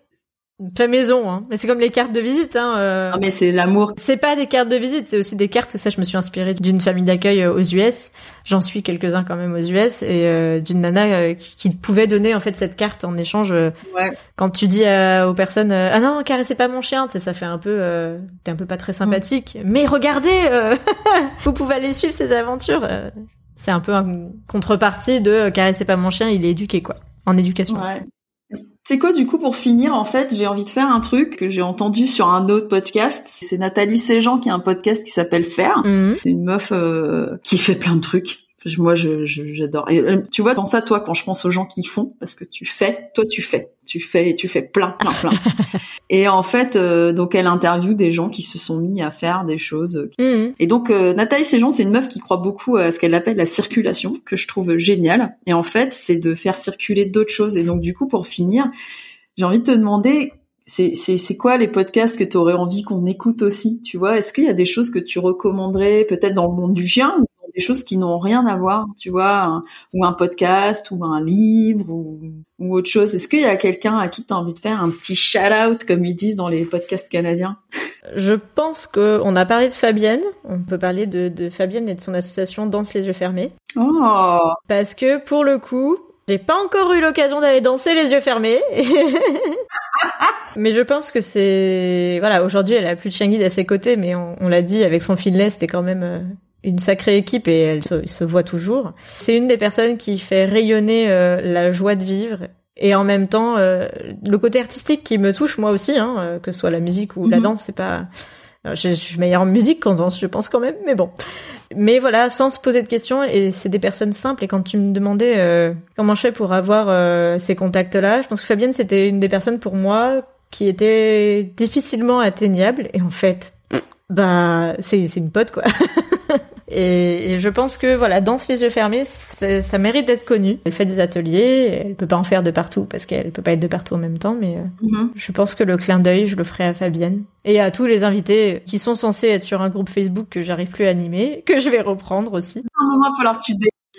Fait maison, hein. Mais c'est comme les cartes de visite, hein. Euh... Ah, mais c'est l'amour. C'est pas des cartes de visite, c'est aussi des cartes. Ça, je me suis inspirée d'une famille d'accueil euh, aux US. J'en suis quelques-uns quand même aux US et euh, d'une nana euh, qui, qui, pouvait donner en fait cette carte en échange. Ouais. Quand tu dis aux personnes, ah non, caressez pas mon chien, ça fait un peu, t'es un peu pas très sympathique. Mm. Mais regardez, vous pouvez aller suivre ses aventures. c'est un peu un contrepartie de caressez pas mon chien, il est éduqué quoi, en éducation. Ouais. C'est quoi du coup pour finir en fait j'ai envie de faire un truc que j'ai entendu sur un autre podcast. C'est Nathalie Séjean qui a un podcast qui s'appelle Faire. Mhm. c'est une meuf euh, qui fait plein de trucs moi, je, j'adore. Et euh, tu vois, dans ça, toi, quand je pense aux gens qui font, parce que tu fais, toi, tu fais, tu fais, et tu fais plein, plein, plein. et en fait, euh, donc, elle interviewe des gens qui se sont mis à faire des choses. Mhm. Et donc, euh, Nathalie Séjean, c'est une meuf qui croit beaucoup à ce qu'elle appelle la circulation, que je trouve génial. Et en fait, c'est de faire circuler d'autres choses. Et donc, du coup, pour finir, j'ai envie de te demander c'est, c'est, c'est quoi les podcasts que tu aurais envie qu'on écoute aussi Tu vois, est-ce qu'il y a des choses que tu recommanderais peut-être dans le monde du chien des choses qui n'ont rien à voir, tu vois, ou un podcast, ou un livre, ou, ou autre chose. Est-ce qu'il y a quelqu'un à qui tu as envie de faire un petit shout-out, comme ils disent dans les podcasts canadiens? Je pense que on a parlé de Fabienne. On peut parler de, de Fabienne et de son association Danse les yeux fermés. Oh Parce que pour le coup, j'ai pas encore eu l'occasion d'aller danser les yeux fermés. mais je pense que c'est voilà aujourd'hui elle a plus de chien guide à ses côtés mais on, on l'a dit avec son filet c'était quand même euh, une sacrée équipe et elle se, voit toujours. C'est une des personnes qui fait rayonner euh, la joie de vivre et en même temps euh, le côté artistique qui me touche moi aussi, hein, euh, que ce soit la musique ou la mhm. danse, c'est pas. Je, suis meilleure en musique qu'en danse, je pense quand même, mais bon. Mais voilà, sans se poser de questions, et c'est des personnes simples. Et quand tu me demandais comment je fais pour avoir ces contacts-là, je pense que Fabienne, c'était une des personnes pour moi qui était difficilement atteignable. Et en fait, bah, c'est une pote, quoi. Et, je pense que voilà, danse les yeux fermés, ça mérite d'être connu. Elle fait des ateliers, elle peut pas en faire de partout parce qu'elle peut pas être de partout en même temps, mais euh, mhm. je pense que le clin d'œil, je le ferai à Fabienne et à tous les invités qui sont censés être sur un groupe Facebook que j'arrive plus à animer, que je vais reprendre aussi. À un moment, il va falloir que tu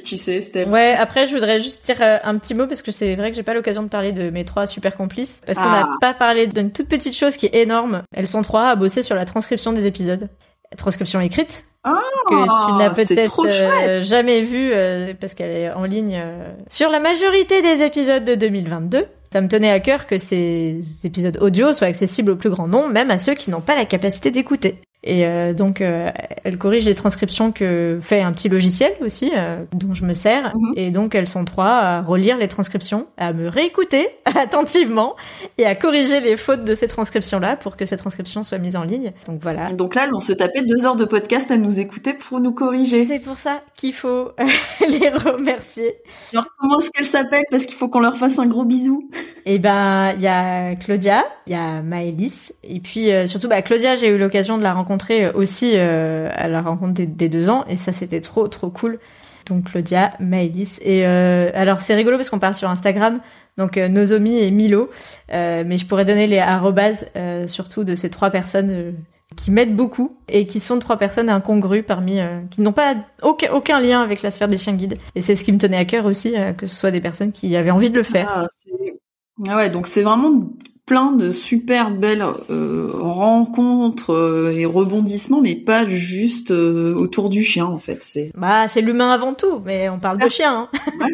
tu sais, Steph. Ouais, après, je voudrais juste dire euh, un petit mot parce que c'est vrai que j'ai pas l'occasion de parler de mes trois super complices parce qu'on n'a ah. pas parlé d'une toute petite chose qui est énorme. Elles sont trois à bosser sur la transcription des épisodes transcription écrite oh, que tu n'as peut-être euh, jamais vue euh, parce qu'elle est en ligne euh, sur la majorité des épisodes de 2022. Ça me tenait à cœur que ces épisodes audio soient accessibles au plus grand nombre, même à ceux qui n'ont pas la capacité d'écouter. Et euh, donc, euh, elle corrige les transcriptions que fait un petit logiciel aussi, euh, dont je me sers. Mhm. Et donc, elles sont trois à relire les transcriptions, à me réécouter attentivement et à corriger les fautes de ces transcriptions-là pour que ces transcriptions soient mises en ligne. Donc voilà. Donc là, elles vont se taper deux heures de podcast à nous écouter pour nous corriger. C'est pour ça qu'il faut les remercier. Alors, comment est-ce qu'elles s'appellent? Parce qu'il faut qu'on leur fasse un gros bisou. Eh ben, il y a Claudia, il y a Maëlys, et puis surtout, bah, Claudia, j'ai eu l'occasion de la rencontrer rencontré aussi euh, à la rencontre des, deux ans et ça c'était trop trop cool. Donc Claudia, Maëlys et euh, alors c'est rigolo parce qu'on parle sur Instagram donc euh, Nozomi et Milo mais je pourrais donner les arrobases surtout de ces trois personnes qui m'aident beaucoup et qui sont trois personnes incongrues parmi qui n'ont pas aucun, aucun lien avec la sphère des chiens guides et c'est ce qui me tenait à cœur aussi que ce soit des personnes qui avaient envie de le faire. Ah, ah ouais, donc c'est vraiment plein de super belles euh, rencontres euh, et rebondissements, mais pas juste euh, autour du chien en fait. C'est bah c'est l'humain avant tout, mais on parle de chien. Hein.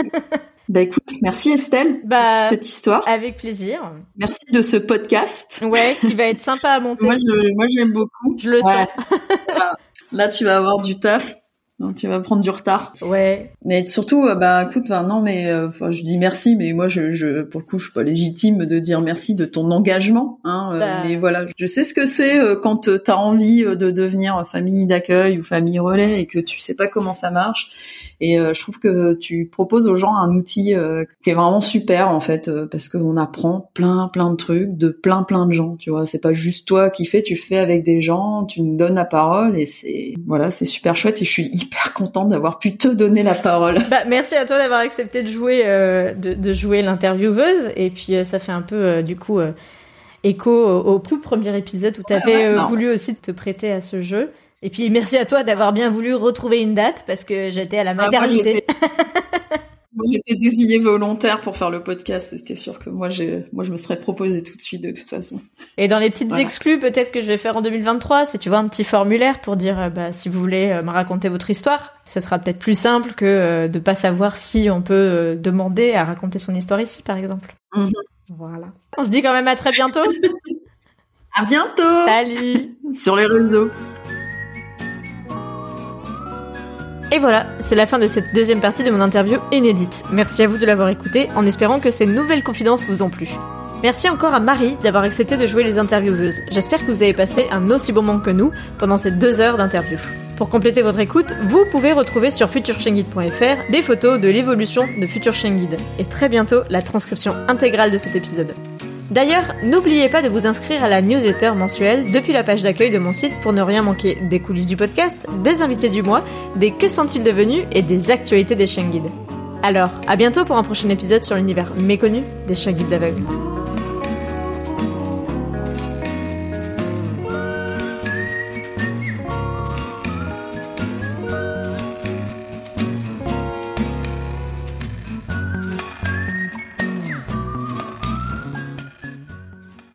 Bah écoute, merci Estelle bah, pour cette histoire. Avec plaisir. Merci de ce podcast. Ouais, qui va être sympa à monter. moi, je, moi j'aime beaucoup. Je le sens. Là, tu vas avoir du taf. Donc tu vas prendre du retard. Ouais. Mais surtout, euh, bah écoute, enfin, non, mais euh, je dis merci, mais moi, je, je, pour le coup, je suis pas légitime de dire merci de ton engagement. Hein, euh, Bah. Mais voilà, je sais ce que c'est euh, quand tu as envie euh, de devenir famille d'accueil ou famille relais et que tu sais pas comment ça marche. Et euh, je trouve que tu proposes aux gens un outil euh, qui est vraiment super en fait, euh, parce qu'on apprend plein plein de trucs de plein plein de gens. Tu vois, c'est pas juste toi qui fais, tu fais avec des gens, tu nous donnes la parole et c'est voilà, c'est super chouette et je suis hyper contente d'avoir pu te donner la parole. Bah, merci à toi d'avoir accepté de jouer, euh, de, de jouer l'intervieweuse. Et puis, euh, ça fait un peu, euh, du coup, écho au, au tout premier épisode où tu avais ouais, voulu aussi te prêter à ce jeu. Et puis, merci à toi d'avoir bien voulu retrouver une date parce que j'étais à la Ah, maternité. Moi, j'étais désignée volontaire pour faire le podcast. C'était sûr que moi, j'ai, moi, je me serais proposé tout de suite de toute façon. Et dans les petites Voilà. exclus, peut-être que je vais faire en 2023, si tu vois un petit formulaire pour dire, euh, bah, si vous voulez euh, me raconter votre histoire, ce sera peut-être plus simple que euh, de pas savoir si on peut demander à raconter son histoire ici, par exemple. Mhm. Voilà. On se dit quand même à très bientôt. À bientôt Salut. sur les réseaux. Et voilà, c'est la fin de cette deuxième partie de mon interview inédite. Merci à vous de l'avoir écoutée, en espérant que ces nouvelles confidences vous ont plu. Merci encore à Marie d'avoir accepté de jouer les intervieweuses. J'espère que vous avez passé un aussi bon moment que nous pendant ces deux heures d'interview. Pour compléter votre écoute, vous pouvez retrouver sur futureshengid.fr des photos de l'évolution de Future Shengid et très bientôt la transcription intégrale de cet épisode. D'ailleurs, n'oubliez pas de vous inscrire à la newsletter mensuelle depuis la page d'accueil de mon site pour ne rien manquer des coulisses du podcast, des invités du mois, des que sont-ils devenus et des actualités des chiens guides. Alors, à bientôt pour un prochain épisode sur l'univers méconnu des chiens guides d'aveugles.